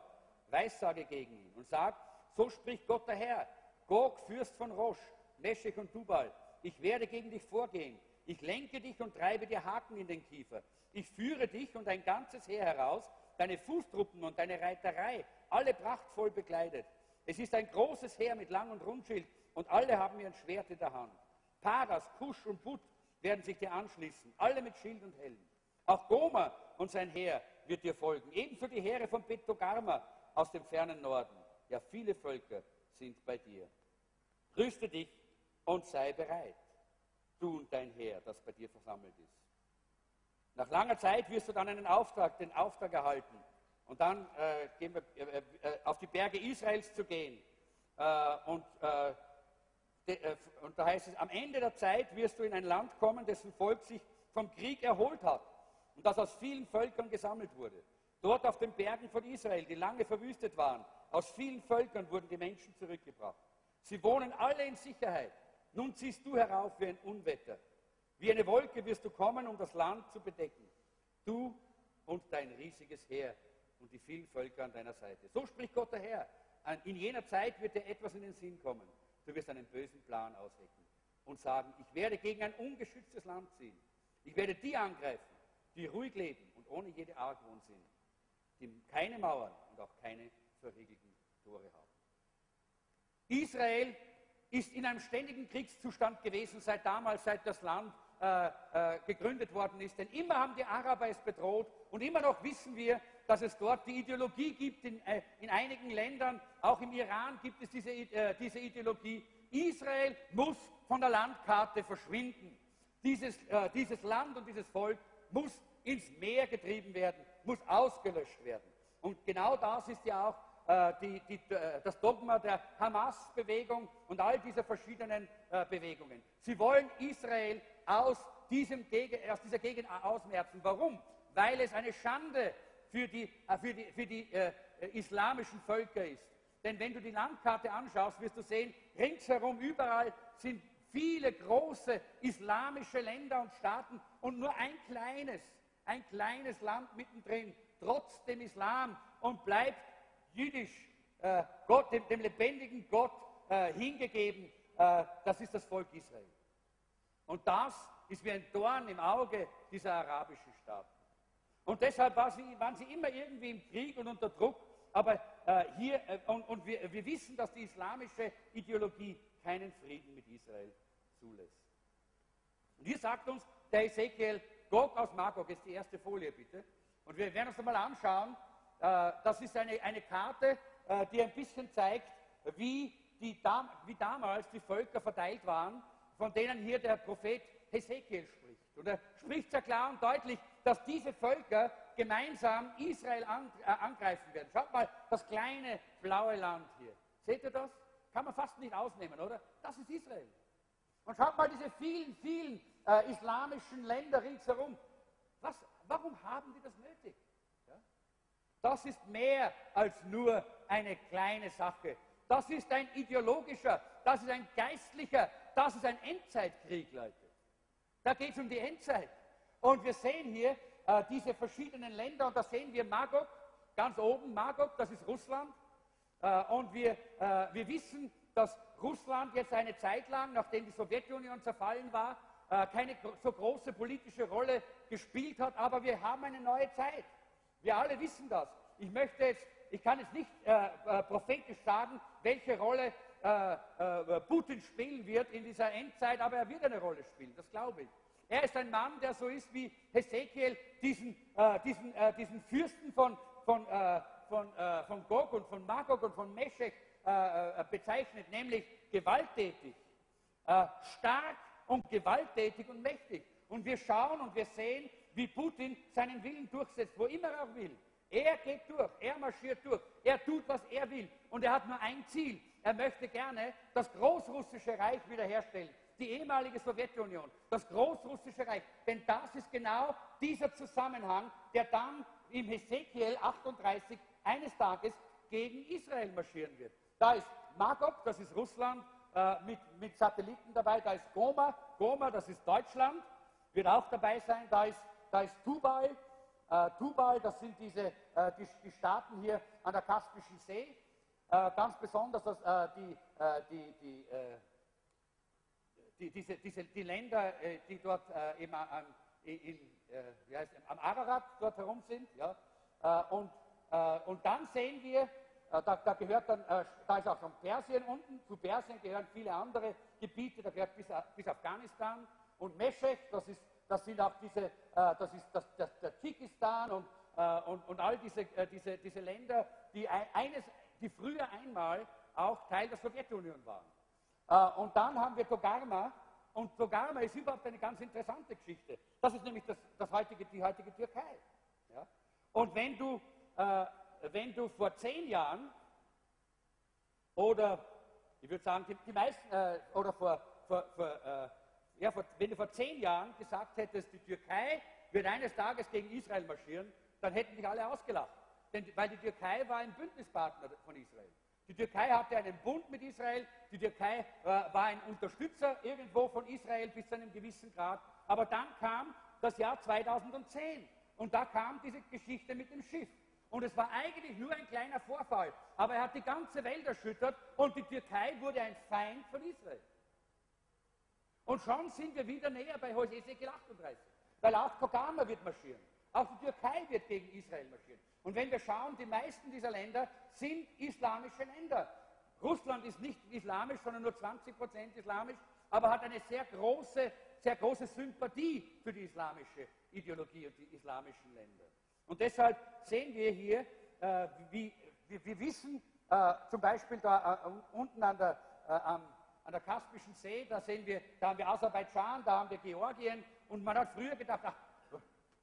weissage gegen ihn und sag, so spricht Gott der Herr, Gog, Fürst von Rosh, Meschech und Dubal, ich werde gegen dich vorgehen, ich lenke dich und treibe dir Haken in den Kiefer, ich führe dich und ein ganzes Heer heraus, deine Fußtruppen und deine Reiterei, alle prachtvoll bekleidet. Es ist ein großes Heer mit Lang- und Rundschild und alle haben ihr ein Schwert in der Hand. Paras, Kusch und Put werden sich dir anschließen, alle mit Schild und Helm. Auch Goma und sein Heer wird dir folgen. Ebenso die Heere von Petogarma aus dem fernen Norden. Ja, viele Völker sind bei dir. Rüste dich und sei bereit, du und dein Heer, das bei dir versammelt ist. Nach langer Zeit wirst du dann einen Auftrag, den Auftrag erhalten. Und dann äh, gehen wir, äh, äh, auf die Berge Israels zu gehen. Äh, und, äh, de, äh, und da heißt es, am Ende der Zeit wirst du in ein Land kommen, dessen Volk sich vom Krieg erholt hat und das aus vielen Völkern gesammelt wurde. Dort auf den Bergen von Israel, die lange verwüstet waren, aus vielen Völkern wurden die Menschen zurückgebracht. Sie wohnen alle in Sicherheit. Nun ziehst du herauf wie ein Unwetter. Wie eine Wolke wirst du kommen, um das Land zu bedecken. Du und dein riesiges Heer und die vielen Völker an deiner Seite. So spricht Gott der Herr. In jener Zeit wird dir etwas in den Sinn kommen. Du wirst einen bösen Plan aushecken und sagen, ich werde gegen ein ungeschütztes Land ziehen. Ich werde die angreifen, die ruhig leben und ohne jede Argwohn sind, die keine Mauern und auch keine verriegelten Tore haben. Israel ist in einem ständigen Kriegszustand gewesen seit damals, seit das Land äh, äh, gegründet worden ist. Denn immer haben die Araber es bedroht und immer noch wissen wir, dass es dort die Ideologie gibt, in, äh, in einigen Ländern, auch im Iran gibt es diese, äh, diese Ideologie, Israel muss von der Landkarte verschwinden. Dieses, äh, dieses Land und dieses Volk muss ins Meer getrieben werden, muss ausgelöscht werden. Und genau das ist ja auch die, die, das Dogma der Hamas-Bewegung und all dieser verschiedenen äh, Bewegungen. Sie wollen Israel aus, diesem, aus dieser Gegend ausmerzen. Warum? Weil es eine Schande für die, für die, für die äh, islamischen Völker ist. Denn wenn du die Landkarte anschaust, wirst du sehen, ringsherum überall sind viele große islamische Länder und Staaten und nur ein kleines, ein kleines Land mittendrin, trotz dem Islam und bleibt jüdisch äh, Gott, dem, dem, lebendigen Gott äh, hingegeben. Äh, das ist das Volk Israel. Und das ist wie ein Dorn im Auge dieser arabischen Staaten. Und deshalb war sie, waren sie immer irgendwie im Krieg und unter Druck. Aber äh, hier, äh, und, und wir, wir, wissen, dass die islamische Ideologie keinen Frieden mit Israel zulässt. Und hier sagt uns der Ezekiel, Gog aus Magog, ist die erste Folie bitte. Und wir werden uns einmal anschauen, äh, das ist eine, eine Karte, äh, die ein bisschen zeigt, wie, die, wie damals die Völker verteilt waren, von denen hier der Prophet Hesekiel spricht. Und er spricht sehr klar und deutlich, dass diese Völker gemeinsam Israel äh, angreifen werden. Schaut mal, das kleine blaue Land hier. Seht ihr das? Kann man fast nicht ausnehmen, oder? Das ist Israel. Und schaut mal diese vielen, vielen äh, islamischen Länder ringsherum. Was, warum haben die das nötig? Ja? Das ist mehr als nur eine kleine Sache. Das ist ein ideologischer, das ist ein geistlicher, das ist ein Endzeitkrieg, Leute. Da geht es um die Endzeit. Und wir sehen hier äh, diese verschiedenen Länder, und da sehen wir Magog, ganz oben Magog, das ist Russland. Äh, und wir, äh, wir wissen, dass Russland jetzt eine Zeit lang, nachdem die Sowjetunion zerfallen war, äh, keine so große politische Rolle gespielt hat, aber wir haben eine neue Zeit. Wir alle wissen das. Ich möchte jetzt, ich kann jetzt nicht äh, äh, prophetisch sagen, welche Rolle äh, äh, Putin spielen wird in dieser Endzeit, aber er wird eine Rolle spielen, das glaube ich. Er ist ein Mann, der so ist wie Hesekiel, diesen, äh, diesen, diesen Fürsten von, von, von, von Gog und von Magog und von Meshech bezeichnet, nämlich gewalttätig, stark und gewalttätig und mächtig. Und wir schauen und wir sehen, wie Putin seinen Willen durchsetzt, wo immer er will. Er geht durch, er marschiert durch, er tut, was er will. Und er hat nur ein Ziel. Er möchte gerne das großrussische Reich wiederherstellen, die ehemalige Sowjetunion, das großrussische Reich. Denn das ist genau dieser Zusammenhang, der dann im Hesekiel 38 eines Tages gegen Israel marschieren wird. Da ist Magog, das ist Russland, äh, mit, mit Satelliten dabei. Da ist Goma, Goma, das ist Deutschland, wird auch dabei sein. Da ist, da ist Tubal, äh, Tubal, das sind diese, äh, die, die, Staaten hier an der Kaspischen See. Äh, ganz besonders das, äh, die, äh, die, die, die, diese, diese, die Länder, die dort eben am, in, wie heißt, am Ararat dort herum sind. Ja? und, und dann sehen wir, da, da, gehört dann, da ist auch schon Persien unten, zu Persien gehören viele andere Gebiete, da gehört bis, bis Afghanistan und Meshech, das ist das sind auch diese, das ist das, das, der Tschikistan und, und, und all diese, diese, diese Länder, die, eines, die früher einmal auch Teil der Sowjetunion waren. und dann haben wir Togarma, und Togarma ist überhaupt eine ganz interessante Geschichte. Das ist nämlich das, das heutige, die heutige Türkei. Ja? Und wenn du, äh, wenn du vor zehn Jahren oder ich würde sagen, die, die meisten, äh, oder vor, vor, vor äh, ja, vor, wenn du vor zehn Jahren gesagt hättest, die Türkei wird eines Tages gegen Israel marschieren, dann hätten dich alle ausgelacht. Denn, weil die Türkei war ein Bündnispartner von Israel. Die Türkei hatte einen Bund mit Israel, die Türkei äh, war ein Unterstützer irgendwo von Israel bis zu einem gewissen Grad. Aber dann kam das Jahr 2010 und da kam diese Geschichte mit dem Schiff. Und es war eigentlich nur ein kleiner Vorfall, aber er hat die ganze Welt erschüttert und die Türkei wurde ein Feind von Israel. Und schon sind wir wieder näher bei Ezekiel 38, weil auch Kogama wird marschieren. Auch die Türkei wird gegen Israel marschieren. Und wenn wir schauen, die meisten dieser Länder sind islamische Länder. Russland ist nicht islamisch, sondern nur 20 Prozent islamisch, aber hat eine sehr große, sehr große Sympathie für die islamische Ideologie und die islamischen Länder. Und deshalb sehen wir hier, äh, wie, wir, wir wissen äh, zum Beispiel da äh, unten an der, äh, am, an der Kaspischen See, da sehen wir, da haben wir Aserbaidschan, da haben wir Georgien und man hat früher gedacht, ach,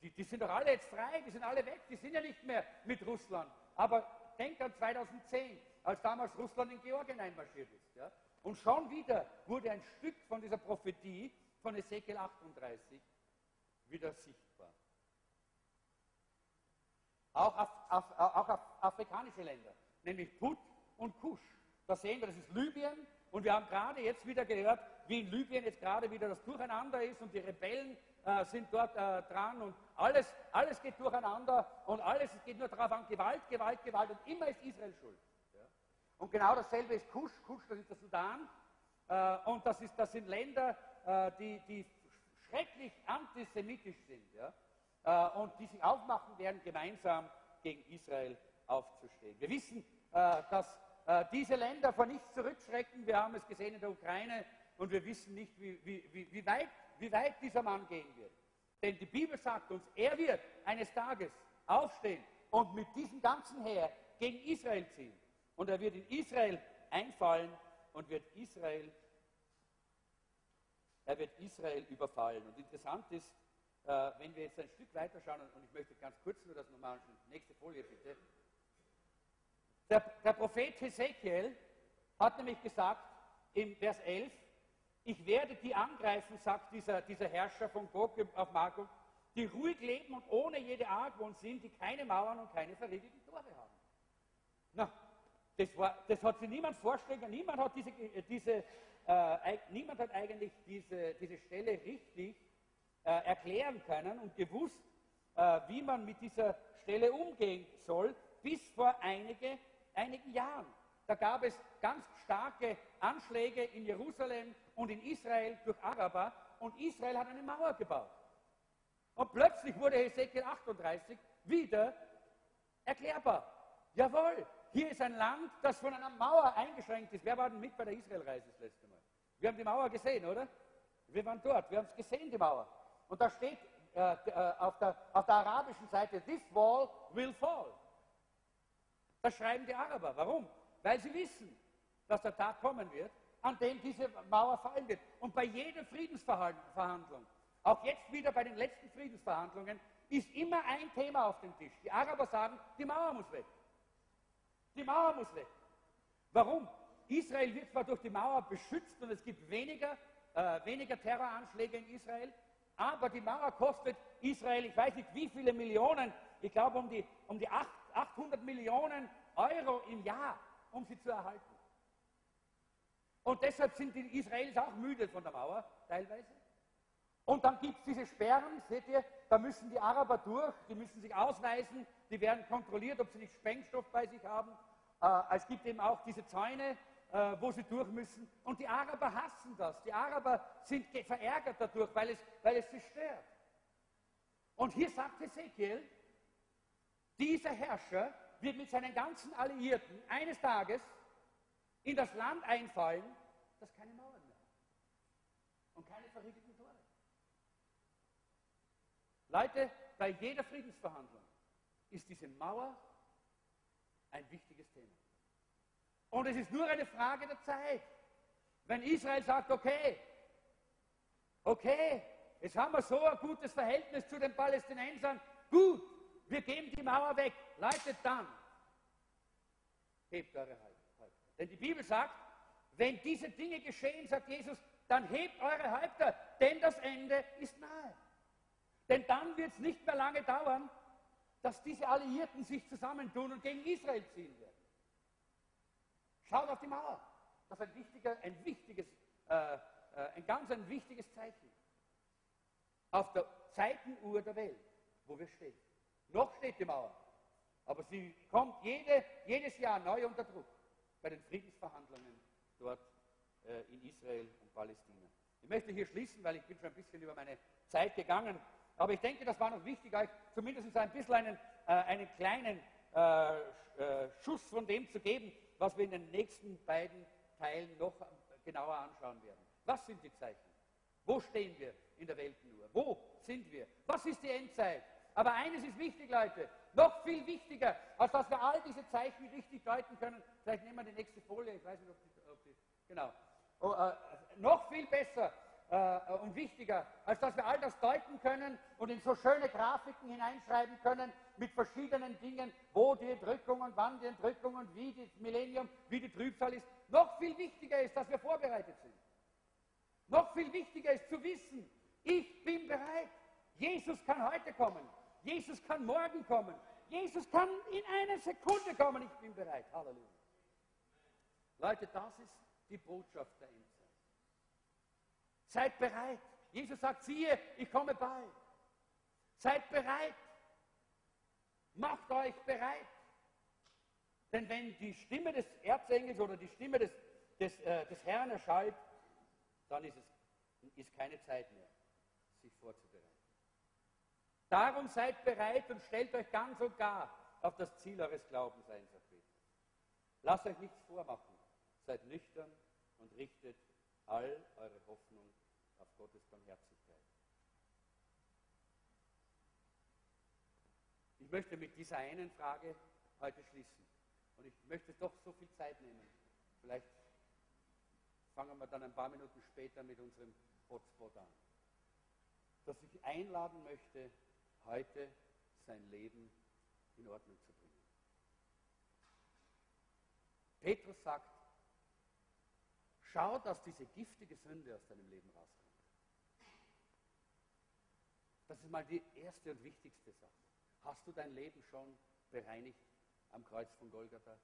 die, die, sind doch alle jetzt frei, die sind alle weg, die sind ja nicht mehr mit Russland. Aber denk an 2010, als damals Russland in Georgien einmarschiert ist. Ja? Und schon wieder wurde ein Stück von dieser Prophetie von Ezekiel 38 wieder sichtbar. Auch, auf, auf, auch auf afrikanische Länder, nämlich Put und Kusch. Da sehen wir, das ist Libyen und wir haben gerade jetzt wieder gehört, wie in Libyen jetzt gerade wieder das Durcheinander ist und die Rebellen äh, sind dort äh, dran und alles, alles geht durcheinander und alles geht nur darauf an, Gewalt, Gewalt, Gewalt und immer ist Israel schuld. Ja? Und genau dasselbe ist Kusch, Kusch, das ist der Sudan äh, und das, ist, das sind Länder, äh, die, die schrecklich antisemitisch sind ja? Äh, und die sich aufmachen werden, gemeinsam gegen Israel aufzustehen. Wir wissen, dass diese Länder vor nichts zurückschrecken. Wir haben es gesehen in der Ukraine und wir wissen nicht, wie, wie, wie, weit, wie weit dieser Mann gehen wird. Denn die Bibel sagt uns, er wird eines Tages aufstehen und mit diesem ganzen Heer gegen Israel ziehen. Und er wird in Israel einfallen und wird Israel, er wird Israel überfallen. Und interessant ist, äh, wenn wir jetzt ein Stück weiter schauen, und ich möchte ganz kurz nur das nochmal anschauen, nächste Folie bitte. Der, der Prophet Hesekiel hat nämlich gesagt, im Vers 11, ich werde die angreifen, sagt dieser, dieser Herrscher von Gog auf Magog, die ruhig leben und ohne jede Argwohn sind, die keine Mauern und keine verriegelten Tore haben. Na, das, war, das hat sich niemand vorstellen, niemand hat, diese, diese, äh, niemand hat eigentlich diese, diese Stelle richtig äh, erklären können und gewusst, äh, wie man mit dieser Stelle umgehen soll, bis vor einige, einigen Jahren. Da gab es ganz starke Anschläge in Jerusalem und in Israel durch Araber und Israel hat eine Mauer gebaut. Und plötzlich wurde Hesekiel 38 wieder erklärbar. Jawohl, hier ist ein Land, das von einer Mauer eingeschränkt ist. Wer war denn mit bei der Israelreise das letzte Mal? Wir haben die Mauer gesehen, oder? Wir waren dort, wir haben es gesehen, die Mauer. Und da steht äh, äh, auf, der, auf der arabischen Seite, this wall will fall. Das schreiben die Araber. Warum? Weil sie wissen, dass der Tag kommen wird, an dem diese Mauer fallen wird. Und bei jeder Friedensverhandlung, auch jetzt wieder bei den letzten Friedensverhandlungen, ist immer ein Thema auf dem Tisch. Die Araber sagen, die Mauer muss weg. Die Mauer muss weg. Warum? Israel wird zwar durch die Mauer beschützt und es gibt weniger, äh, weniger Terroranschläge in Israel, aber die Mauer kostet Israel, ich weiß nicht wie viele Millionen, ich glaube um die, um die 800 Millionen Euro im Jahr um sie zu erhalten. Und deshalb sind die Israelis auch müde von der Mauer, teilweise. Und dann gibt es diese Sperren, seht ihr, da müssen die Araber durch, die müssen sich ausweisen, die werden kontrolliert, ob sie nicht Sprengstoff bei sich haben. Äh, es gibt eben auch diese Zäune, äh, wo sie durch müssen. Und die Araber hassen das. Die Araber sind verärgert dadurch, weil es, weil es sie stört. Und hier sagt Ezekiel, dieser Herrscher wird mit seinen ganzen Alliierten eines Tages in das Land einfallen, das keine Mauern mehr hat und keine verriegelten Tore. Leute, bei jeder Friedensverhandlung ist diese Mauer ein wichtiges Thema. Und es ist nur eine Frage der Zeit. Wenn Israel sagt, okay, okay, jetzt haben wir so ein gutes Verhältnis zu den Palästinensern, gut, wir geben die Mauer weg. Leute, dann hebt eure Häupter. Denn die Bibel sagt, wenn diese Dinge geschehen, sagt Jesus, dann hebt eure Häupter, denn das Ende ist nahe. Denn dann wird es nicht mehr lange dauern, dass diese Alliierten sich zusammentun und gegen Israel ziehen werden. Schaut auf die Mauer. Das ist ein, wichtiger, ein wichtiges, äh, äh, ein ganz ein wichtiges Zeichen. auf der Zeitenuhr der Welt, wo wir stehen. Noch steht die Mauer, aber sie kommt jede, jedes Jahr neu unter Druck bei den Friedensverhandlungen dort äh, in Israel und Palästina. Ich möchte hier schließen, weil ich bin schon ein bisschen über meine Zeit gegangen. Aber ich denke, das war noch wichtig, euch zumindest ein bisschen einen, äh, einen kleinen äh, äh, Schuss von dem zu geben, was wir in den nächsten beiden Teilen noch genauer anschauen werden. Was sind die Zeichen? Wo stehen wir in der Weltenuhr? Wo sind wir? Was ist die Endzeit? Aber eines ist wichtig, Leute, noch viel wichtiger, als dass wir all diese Zeichen richtig deuten können. Vielleicht nehmen wir die nächste Folie, ich weiß nicht, ob die, ob die genau. Oh, äh, noch viel besser äh, und wichtiger, als dass wir all das deuten können und in so schöne Grafiken hineinschreiben können mit verschiedenen Dingen, wo die Entrückung und wann die Entrückung und wie das Millennium, wie die Trübsal ist. Noch viel wichtiger ist, dass wir vorbereitet sind. Noch viel wichtiger ist zu wissen, ich bin bereit. Jesus kann heute kommen. Jesus kann morgen kommen. Jesus kann in einer Sekunde kommen. Ich bin bereit. Halleluja. Leute, das ist die Botschaft der Endzeit. Seid bereit. Jesus sagt, siehe, ich komme bald. Seid bereit. Macht euch bereit. Denn wenn die Stimme des Erzengels oder die Stimme des, des, äh, des Herrn erschallt, dann ist es ist keine Zeit mehr, sich vorzubereiten. Darum seid bereit und stellt euch ganz und gar auf das Ziel eures Glaubens ein, sagt Petrus. Lasst euch nichts vormachen. Seid nüchtern und richtet all eure Hoffnung auf Gottes Barmherzigkeit. Ich möchte mit dieser einen Frage heute schließen. Und ich möchte doch so viel Zeit nehmen. Vielleicht fangen wir dann ein paar Minuten später mit unserem Hotspot an. Dass ich einladen möchte, heute sein Leben in Ordnung zu bringen. Petrus sagt, schau, dass diese giftige Sünde aus deinem Leben rauskommt. Das ist mal die erste und wichtigste Sache. Hast du dein Leben schon bereinigt am Kreuz von Golgatha?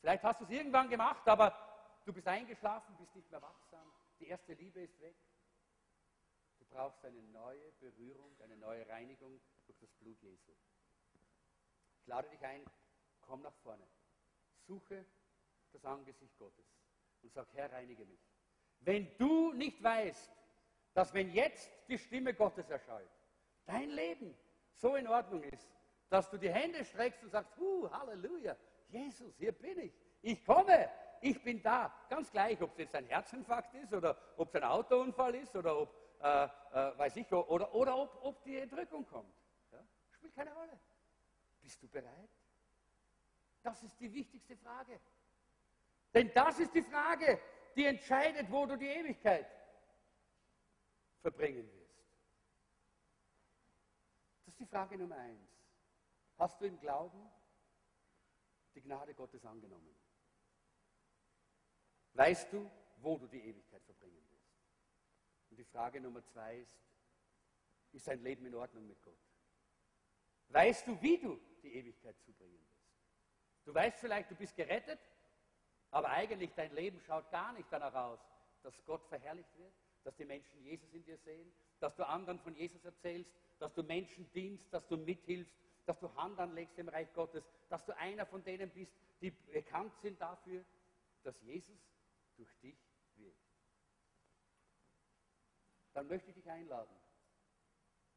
Vielleicht hast du es irgendwann gemacht, aber du bist eingeschlafen, bist nicht mehr wachsam. Die erste Liebe ist weg. Brauchst eine neue Berührung, eine neue Reinigung durch das Blut Jesu. Ich lade dich ein, komm nach vorne. Suche das Angesicht Gottes und sag, Herr, reinige mich. Wenn du nicht weißt, dass wenn jetzt die Stimme Gottes erschallt, dein Leben so in Ordnung ist, dass du die Hände streckst und sagst, uh, Halleluja, Jesus, hier bin ich, ich komme, ich bin da. Ganz gleich, ob es jetzt ein Herzinfarkt ist oder ob es ein Autounfall ist oder ob, äh, äh, weiß ich, oder, oder ob, ob die Entrückung kommt. Ja? Spielt keine Rolle. Bist du bereit? Das ist die wichtigste Frage. Denn das ist die Frage, die entscheidet, wo du die Ewigkeit verbringen wirst. Das ist die Frage Nummer eins. Hast du im Glauben die Gnade Gottes angenommen? Weißt du, wo du die Ewigkeit verbringen wirst? Und die Frage Nummer zwei ist, ist dein Leben in Ordnung mit Gott? Weißt du, wie du die Ewigkeit zubringen wirst? Du weißt vielleicht, du bist gerettet, aber eigentlich dein Leben schaut gar nicht danach aus, dass Gott verherrlicht wird, dass die Menschen Jesus in dir sehen, dass du anderen von Jesus erzählst, dass du Menschen dienst, dass du mithilfst, dass du Hand anlegst im Reich Gottes, dass du einer von denen bist, die bekannt sind dafür, dass Jesus durch dich wirkt. Dann möchte ich dich einladen.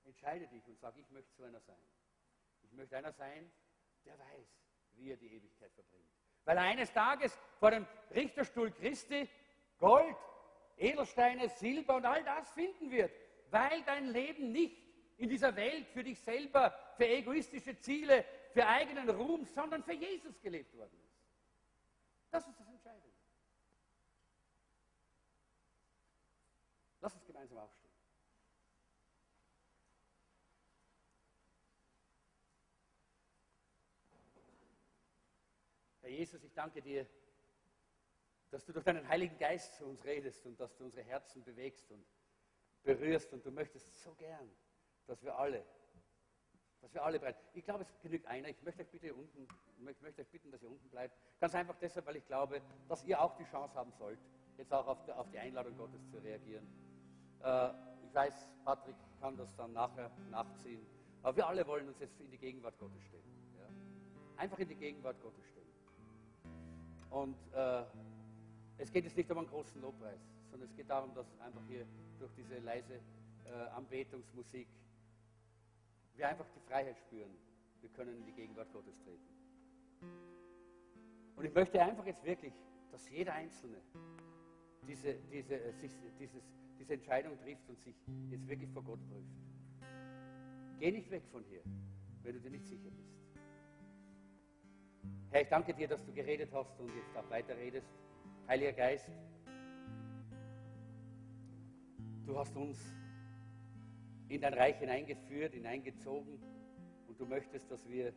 Entscheide dich und sag, ich möchte so einer sein. Ich möchte einer sein, der weiß, wie er die Ewigkeit verbringt. Weil er eines Tages vor dem Richterstuhl Christi Gold, Edelsteine, Silber und all das finden wird, weil dein Leben nicht in dieser Welt für dich selber, für egoistische Ziele, für eigenen Ruhm, sondern für Jesus gelebt worden ist. Das ist das Entscheidende. Lass uns gemeinsam aufstehen. Herr Jesus, ich danke dir, dass du durch deinen Heiligen Geist zu uns redest und dass du unsere Herzen bewegst und berührst und du möchtest so gern, dass wir alle, dass wir alle bereit. Ich glaube, es genügt einer. Ich möchte euch bitte unten, ich möchte euch bitten, dass ihr unten bleibt. Ganz einfach deshalb, weil ich glaube, dass ihr auch die Chance haben sollt, jetzt auch auf die, auf die Einladung Gottes zu reagieren. Äh, ich weiß, Patrick kann das dann nachher nachziehen. Aber wir alle wollen uns jetzt in die Gegenwart Gottes stellen. Ja? Einfach in die Gegenwart Gottes stellen. Und äh, es geht jetzt nicht um einen großen Lobpreis, sondern es geht darum, dass einfach hier durch diese leise äh, Anbetungsmusik wir einfach die Freiheit spüren. Wir können in die Gegenwart Gottes treten. Und ich möchte einfach jetzt wirklich, dass jeder Einzelne diese, diese, äh, sich, dieses, diese Entscheidung trifft und sich jetzt wirklich vor Gott prüft. Geh nicht weg von hier, wenn du dir nicht sicher bist. Herr, ich danke dir, dass du geredet hast und jetzt auch weiter redest. Heiliger Geist, du hast uns in dein Reich hineingeführt, hineingezogen und du möchtest, dass wir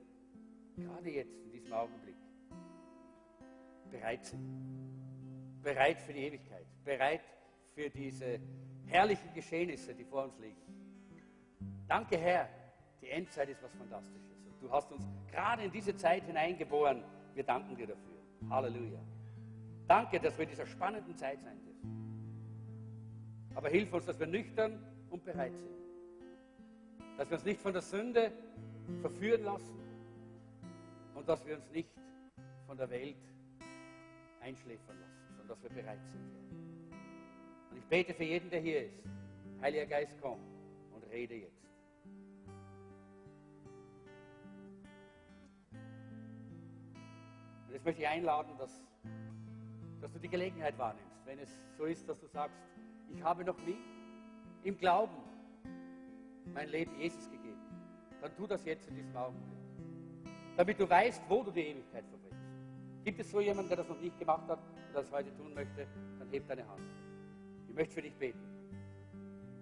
gerade jetzt, in diesem Augenblick, bereit sind. Bereit für die Ewigkeit, bereit für diese herrlichen Geschehnisse, die vor uns liegen. Danke, Herr, die Endzeit ist was Fantastisches. Und du hast uns gerade in diese Zeit hineingeboren. Wir danken dir dafür. Halleluja. Danke, dass wir in dieser spannenden Zeit sein dürfen. Aber hilf uns, dass wir nüchtern und bereit sind. Dass wir uns nicht von der Sünde verführen lassen und dass wir uns nicht von der Welt einschläfern lassen, sondern dass wir bereit sind. Bete für jeden, der hier ist. Heiliger Geist, komm und rede jetzt. Und jetzt möchte ich einladen, dass, dass du die Gelegenheit wahrnimmst, wenn es so ist, dass du sagst, ich habe noch nie im Glauben mein Leben Jesus gegeben, dann tu das jetzt in diesem Augenblick. Damit du weißt, wo du die Ewigkeit verbringst. Gibt es so jemanden, der das noch nicht gemacht hat und das heute tun möchte, dann heb deine Hand. Ich möchte für dich beten.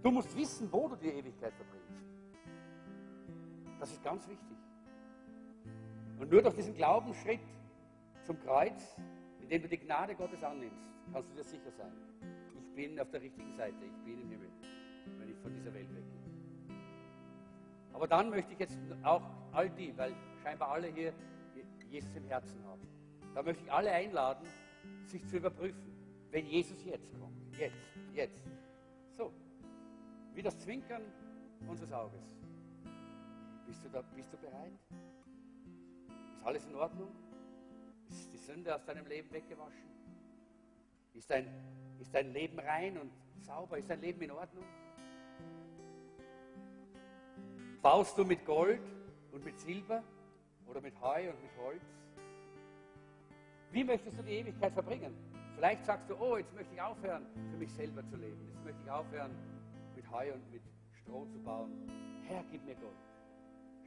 Du musst wissen, wo du die Ewigkeit verbringst. Das ist ganz wichtig. Und nur durch diesen Glaubensschritt zum Kreuz, indem du die Gnade Gottes annimmst, kannst du dir sicher sein. Ich bin auf der richtigen Seite, ich bin im Himmel, wenn ich von dieser Welt weggehe. Aber dann möchte ich jetzt auch all die, weil scheinbar alle hier Jesus im Herzen haben, da möchte ich alle einladen, sich zu überprüfen, wenn Jesus jetzt kommt. Jetzt, jetzt. So, wie das Zwinkern unseres Auges. Bist du, da, bist du bereit? Ist alles in Ordnung? Ist die Sünde aus deinem Leben weggewaschen? Ist dein, ist dein Leben rein und sauber? Ist dein Leben in Ordnung? Baust du mit Gold und mit Silber oder mit Heu und mit Holz? Wie möchtest du die Ewigkeit verbringen? Vielleicht sagst du, oh, jetzt möchte ich aufhören, für mich selber zu leben. Jetzt möchte ich aufhören, mit Heu und mit Stroh zu bauen. Herr, gib mir Gold.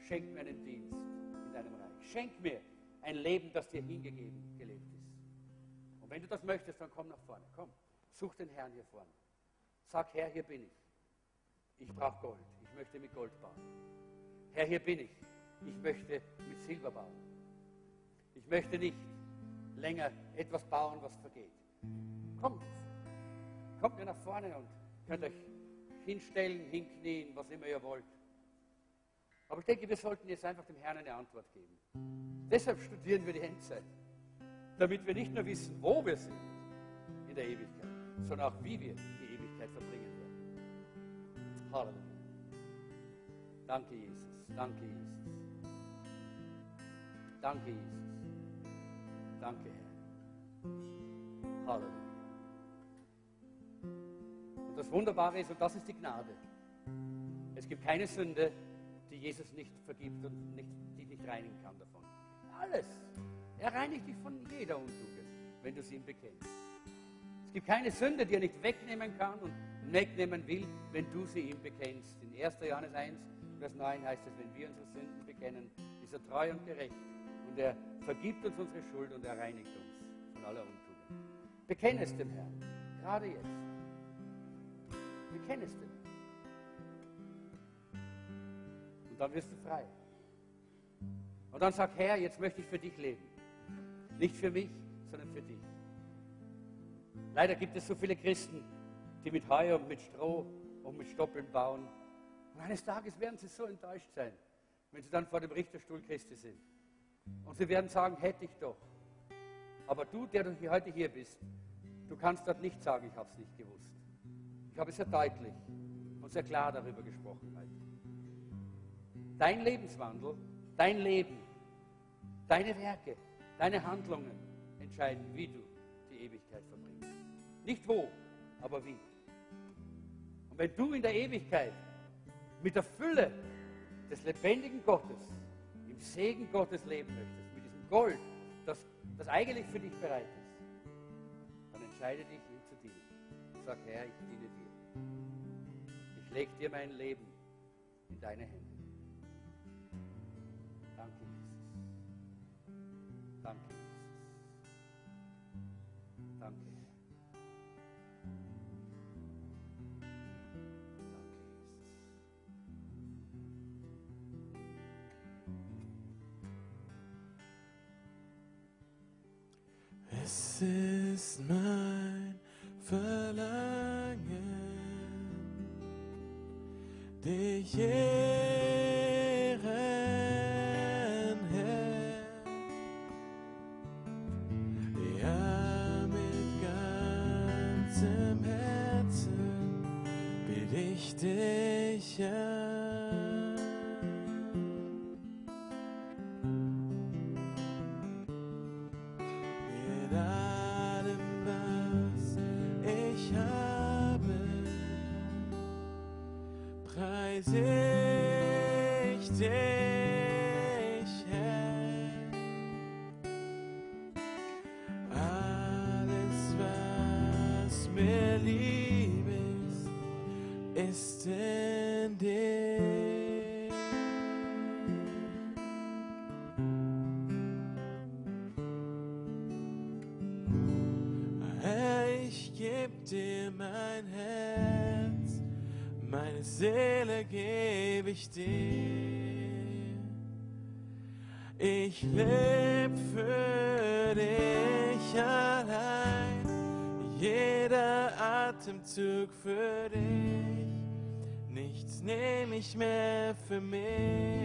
Schenk mir einen Dienst in deinem Reich. Schenk mir ein Leben, das dir hingegeben, gelebt ist. Und wenn du das möchtest, dann komm nach vorne. Komm, such den Herrn hier vorne. Sag, Herr, hier bin ich. Ich brauche Gold. Ich möchte mit Gold bauen. Herr, hier bin ich. Ich möchte mit Silber bauen. Ich möchte nicht länger etwas bauen, was vergeht. Kommt, kommt mir nach vorne und könnt euch hinstellen, hinknien, was immer ihr wollt. Aber ich denke, wir sollten jetzt einfach dem Herrn eine Antwort geben. Deshalb studieren wir die Endzeit, damit wir nicht nur wissen, wo wir sind in der Ewigkeit, sondern auch, wie wir die Ewigkeit verbringen werden. Halleluja. Danke, Jesus. Danke, Jesus. Danke, Jesus. Danke, Herr. Halleluja. Und das Wunderbare ist, und das ist die Gnade. Es gibt keine Sünde, die Jesus nicht vergibt und nicht, die nicht reinigen kann davon. Alles. Er reinigt dich von jeder Untugend, wenn du sie ihm bekennst. Es gibt keine Sünde, die er nicht wegnehmen kann und wegnehmen will, wenn du sie ihm bekennst. In 1. Johannes 1, Vers 9 heißt es, wenn wir unsere Sünden bekennen, ist er treu und gerecht und er vergibt uns unsere Schuld und er reinigt uns von aller Untugend. Bekenne es dem Herrn, gerade jetzt. Bekenne es dem. Und dann wirst du frei. Und dann sag, Herr, jetzt möchte ich für dich leben. Nicht für mich, sondern für dich. Leider gibt es so viele Christen, die mit Heu und mit Stroh und mit Stoppeln bauen und eines Tages werden sie so enttäuscht sein, wenn sie dann vor dem Richterstuhl Christi sind. Und sie werden sagen, hätte ich doch. Aber du, der du heute hier bist, du kannst dort nicht sagen, ich habe es nicht gewusst. Ich habe sehr deutlich und sehr klar darüber gesprochen heute. Dein Lebenswandel, dein Leben, deine Werke, deine Handlungen entscheiden, wie du die Ewigkeit verbringst. Nicht wo, aber wie. Und wenn du in der Ewigkeit mit der Fülle des lebendigen Gottes, im Segen Gottes leben möchtest, mit diesem Gold, das, das eigentlich für dich bereit ist, dann entscheide dich, ihm zu dienen. Sag, Herr, ich diene dir. Ich lege dir mein Leben in deine Hände. Danke, Jesus. Danke. Ist mein Verlangen, dich Seele geb ich dir. Ich leb für dich allein, jeder Atemzug für dich, nichts nehm ich mehr für mich.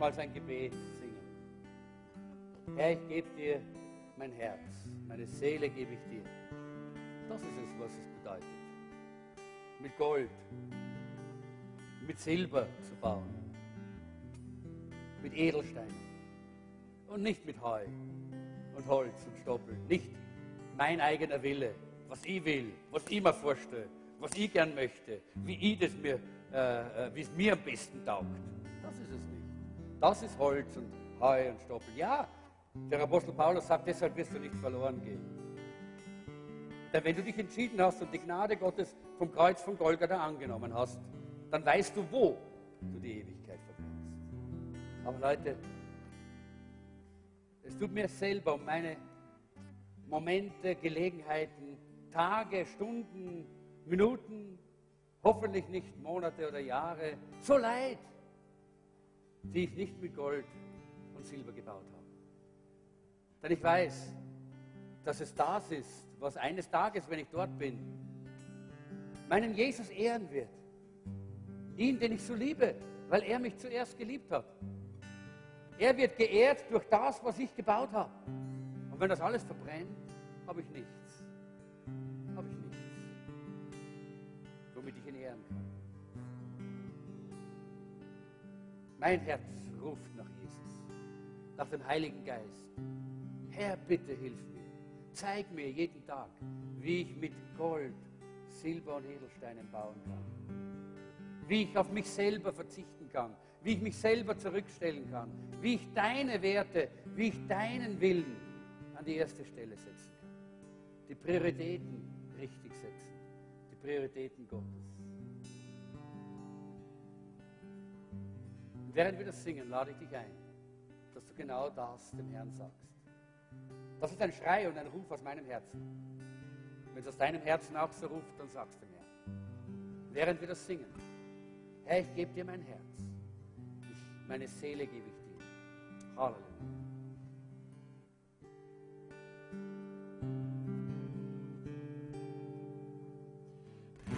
Gemeinsam als ein Gebet singen. Herr, ich gebe dir mein Herz, meine Seele gebe ich dir. Das ist es, was es bedeutet. Mit Gold, mit Silber zu bauen, mit Edelsteinen und nicht mit Heu und Holz und Stoppeln. Nicht mein eigener Wille, was ich will, was ich mir vorstelle, was ich gern möchte, wie ich das mir, äh, äh, wie es mir am besten taugt. Das ist es. Das ist Holz und Heu und Stoppeln. Ja, der Apostel Paulus sagt, deshalb wirst du nicht verloren gehen. Denn wenn du dich entschieden hast und die Gnade Gottes vom Kreuz von Golgatha angenommen hast, dann weißt du, wo du die Ewigkeit verbringst. Aber Leute, es tut mir selber um meine Momente, Gelegenheiten, Tage, Stunden, Minuten, hoffentlich nicht Monate oder Jahre, so leid, die ich nicht mit Gold und Silber gebaut habe. Denn ich weiß, dass es das ist, was eines Tages, wenn ich dort bin, meinen Jesus ehren wird. Ihn, den ich so liebe, weil er mich zuerst geliebt hat. Er wird geehrt durch das, was ich gebaut habe. Und wenn das alles verbrennt, habe ich nichts. Habe ich nichts, womit ich ihn ehren kann. Mein Herz ruft nach Jesus, nach dem Heiligen Geist. Herr, bitte hilf mir. Zeig mir jeden Tag, wie ich mit Gold, Silber und Edelsteinen bauen kann. Wie ich auf mich selber verzichten kann. Wie ich mich selber zurückstellen kann. Wie ich deine Werte, wie ich deinen Willen an die erste Stelle setzen kann. Die Prioritäten richtig setzen. Die Prioritäten Gottes. Während wir das singen, lade ich dich ein, dass du genau das dem Herrn sagst. Das ist ein Schrei und ein Ruf aus meinem Herzen. Wenn es aus deinem Herzen auch so ruft, dann sagst du mir. Während wir das singen, Herr, ich gebe dir mein Herz. Ich, meine Seele gebe ich dir. Halleluja.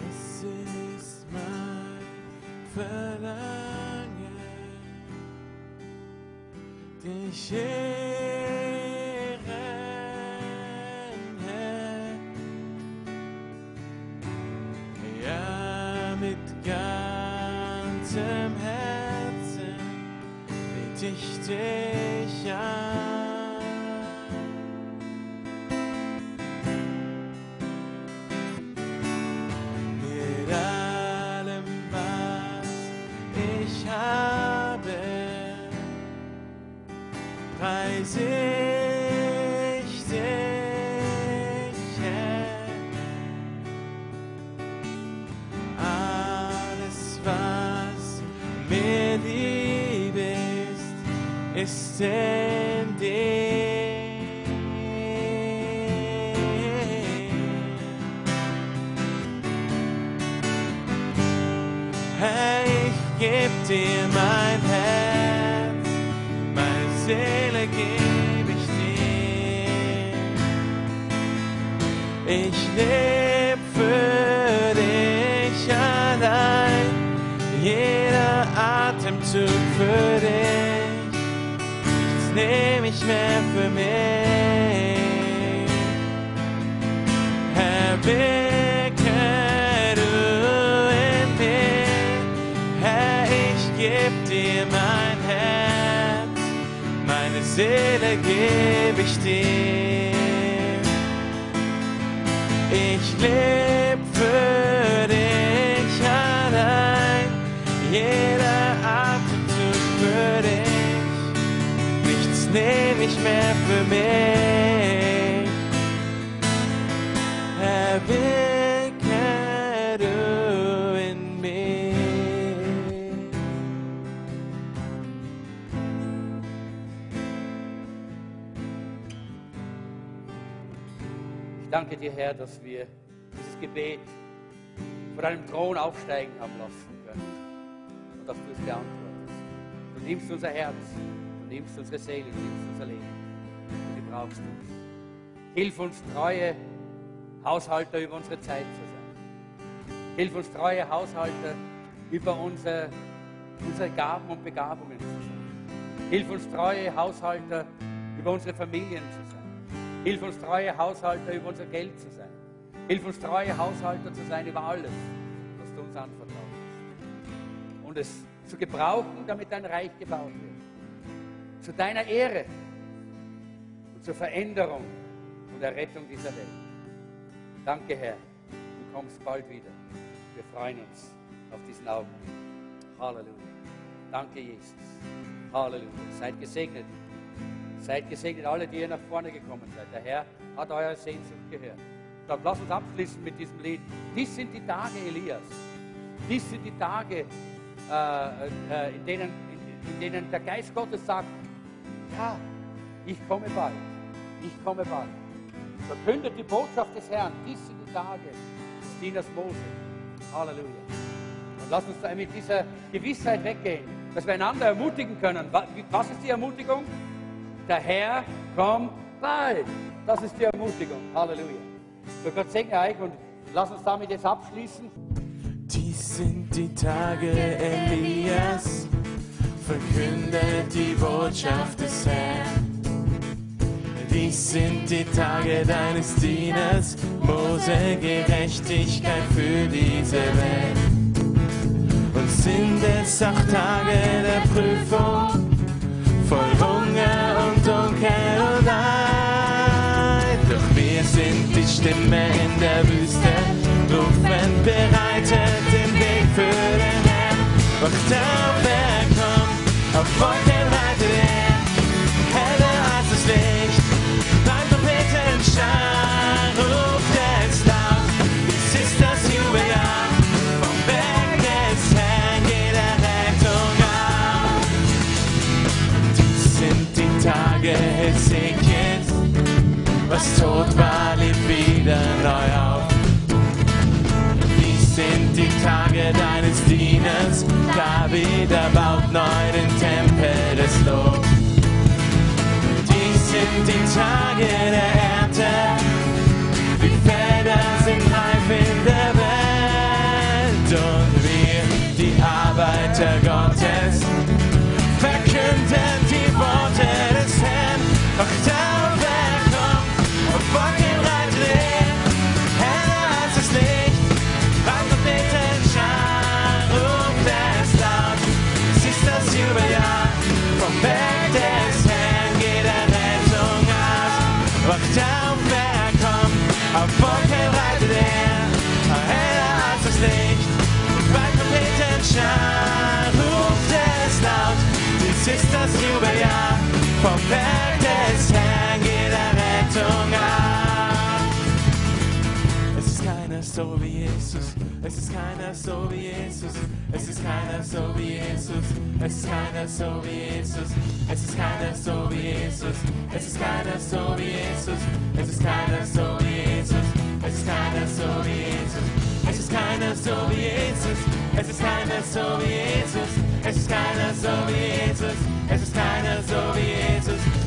Es ist mein Verlangen, dich ehren, Herr. Ja, mit ganzem Herzen bet ich dich an. In. Herr, ich geb dir mein Herz, meine Seele geb ich dir. Ich leb ich mehr für mich. Herr, wirke du in mir, Herr, ich geb dir mein Herz, meine Seele geb ich dir. Ich leb ich mehr für mich. Herr, wirke du in mir. Ich danke dir, Herr, dass wir dieses Gebet vor deinem Thron aufsteigen haben lassen können und dass du es beantwortest. Du nimmst unser Herz, nimmst unsere Seele, du nimmst unser Leben. Du gebrauchst uns. Hilf uns, treue Haushalter über unsere Zeit zu sein. Hilf uns, treue Haushalter über unsere, unsere Gaben und Begabungen zu sein. Hilf uns, treue Haushalter über unsere Familien zu sein. Hilf uns, treue Haushalter über unser Geld zu sein. Hilf uns, treue Haushalter zu sein über alles, was du uns anvertraut hast. Und es zu gebrauchen, damit dein Reich gebaut wird. Zu deiner Ehre und zur Veränderung und Errettung dieser Welt. Danke, Herr. Du kommst bald wieder. Wir freuen uns auf diesen Augenblick. Halleluja. Danke, Jesus. Halleluja. Seid gesegnet. Seid gesegnet, alle, die ihr nach vorne gekommen seid. Der Herr hat eure Sehnsucht gehört. Dann lasst uns abschließen mit diesem Lied. Dies sind die Tage Elias. Dies sind die Tage, äh, äh, in, denen, in, in denen der Geist Gottes sagt, ja, ich komme bald. Ich komme bald. Verkündet die Botschaft des Herrn. Dies sind die Tage des Dieners Mose. Halleluja. Und lasst uns da mit dieser Gewissheit weggehen, dass wir einander ermutigen können. Was ist die Ermutigung? Der Herr kommt bald. Das ist die Ermutigung. Halleluja. So Gott segne euch und lasst uns damit jetzt abschließen. Dies sind die Tage Elias, verkündet die Botschaft des Herrn. Dies sind die Tage deines Dieners, Mose Gerechtigkeit für diese Welt. Und sind es auch Tage der Prüfung, voll Hunger und Dunkel und Leid. Doch wir sind die Stimme in der Wüste, rufen bereitet den Weg für den Herrn. Wacht auf, kommt, auf Wolken reitet er, heller als das Licht. Beim Trompetenschall ruft es laut, dies ist das Jubeljahr. Vom Berg des Herrn jeder Rettung auf. Sind die Tage Hesekiels, was tot war, lebt wieder neu auf. Die Tage deines Dieners, David erbaut neu den Tempel des Lobs. Dies sind die Tage der Ernte, die Felder sind reif in der Welt und wir, die Arbeiter Gottes, verkünden die Worte Menschen ruft es laut, dies ist das Jubeljahr vom Berg des Herrn geht Errettung ab. Es ist keiner so wie Jesus, es ist keiner so wie Jesus, es ist keiner so wie Jesus, es ist keiner so wie Jesus, es ist keiner so wie Jesus, es ist keiner so wie Jesus, es ist keiner so wie Jesus, es ist keiner so wie Jesus, es ist keiner so wie Jesus. Es ist keiner so wie Jesus. Es ist keiner so wie Jesus. Es ist keiner so wie Jesus.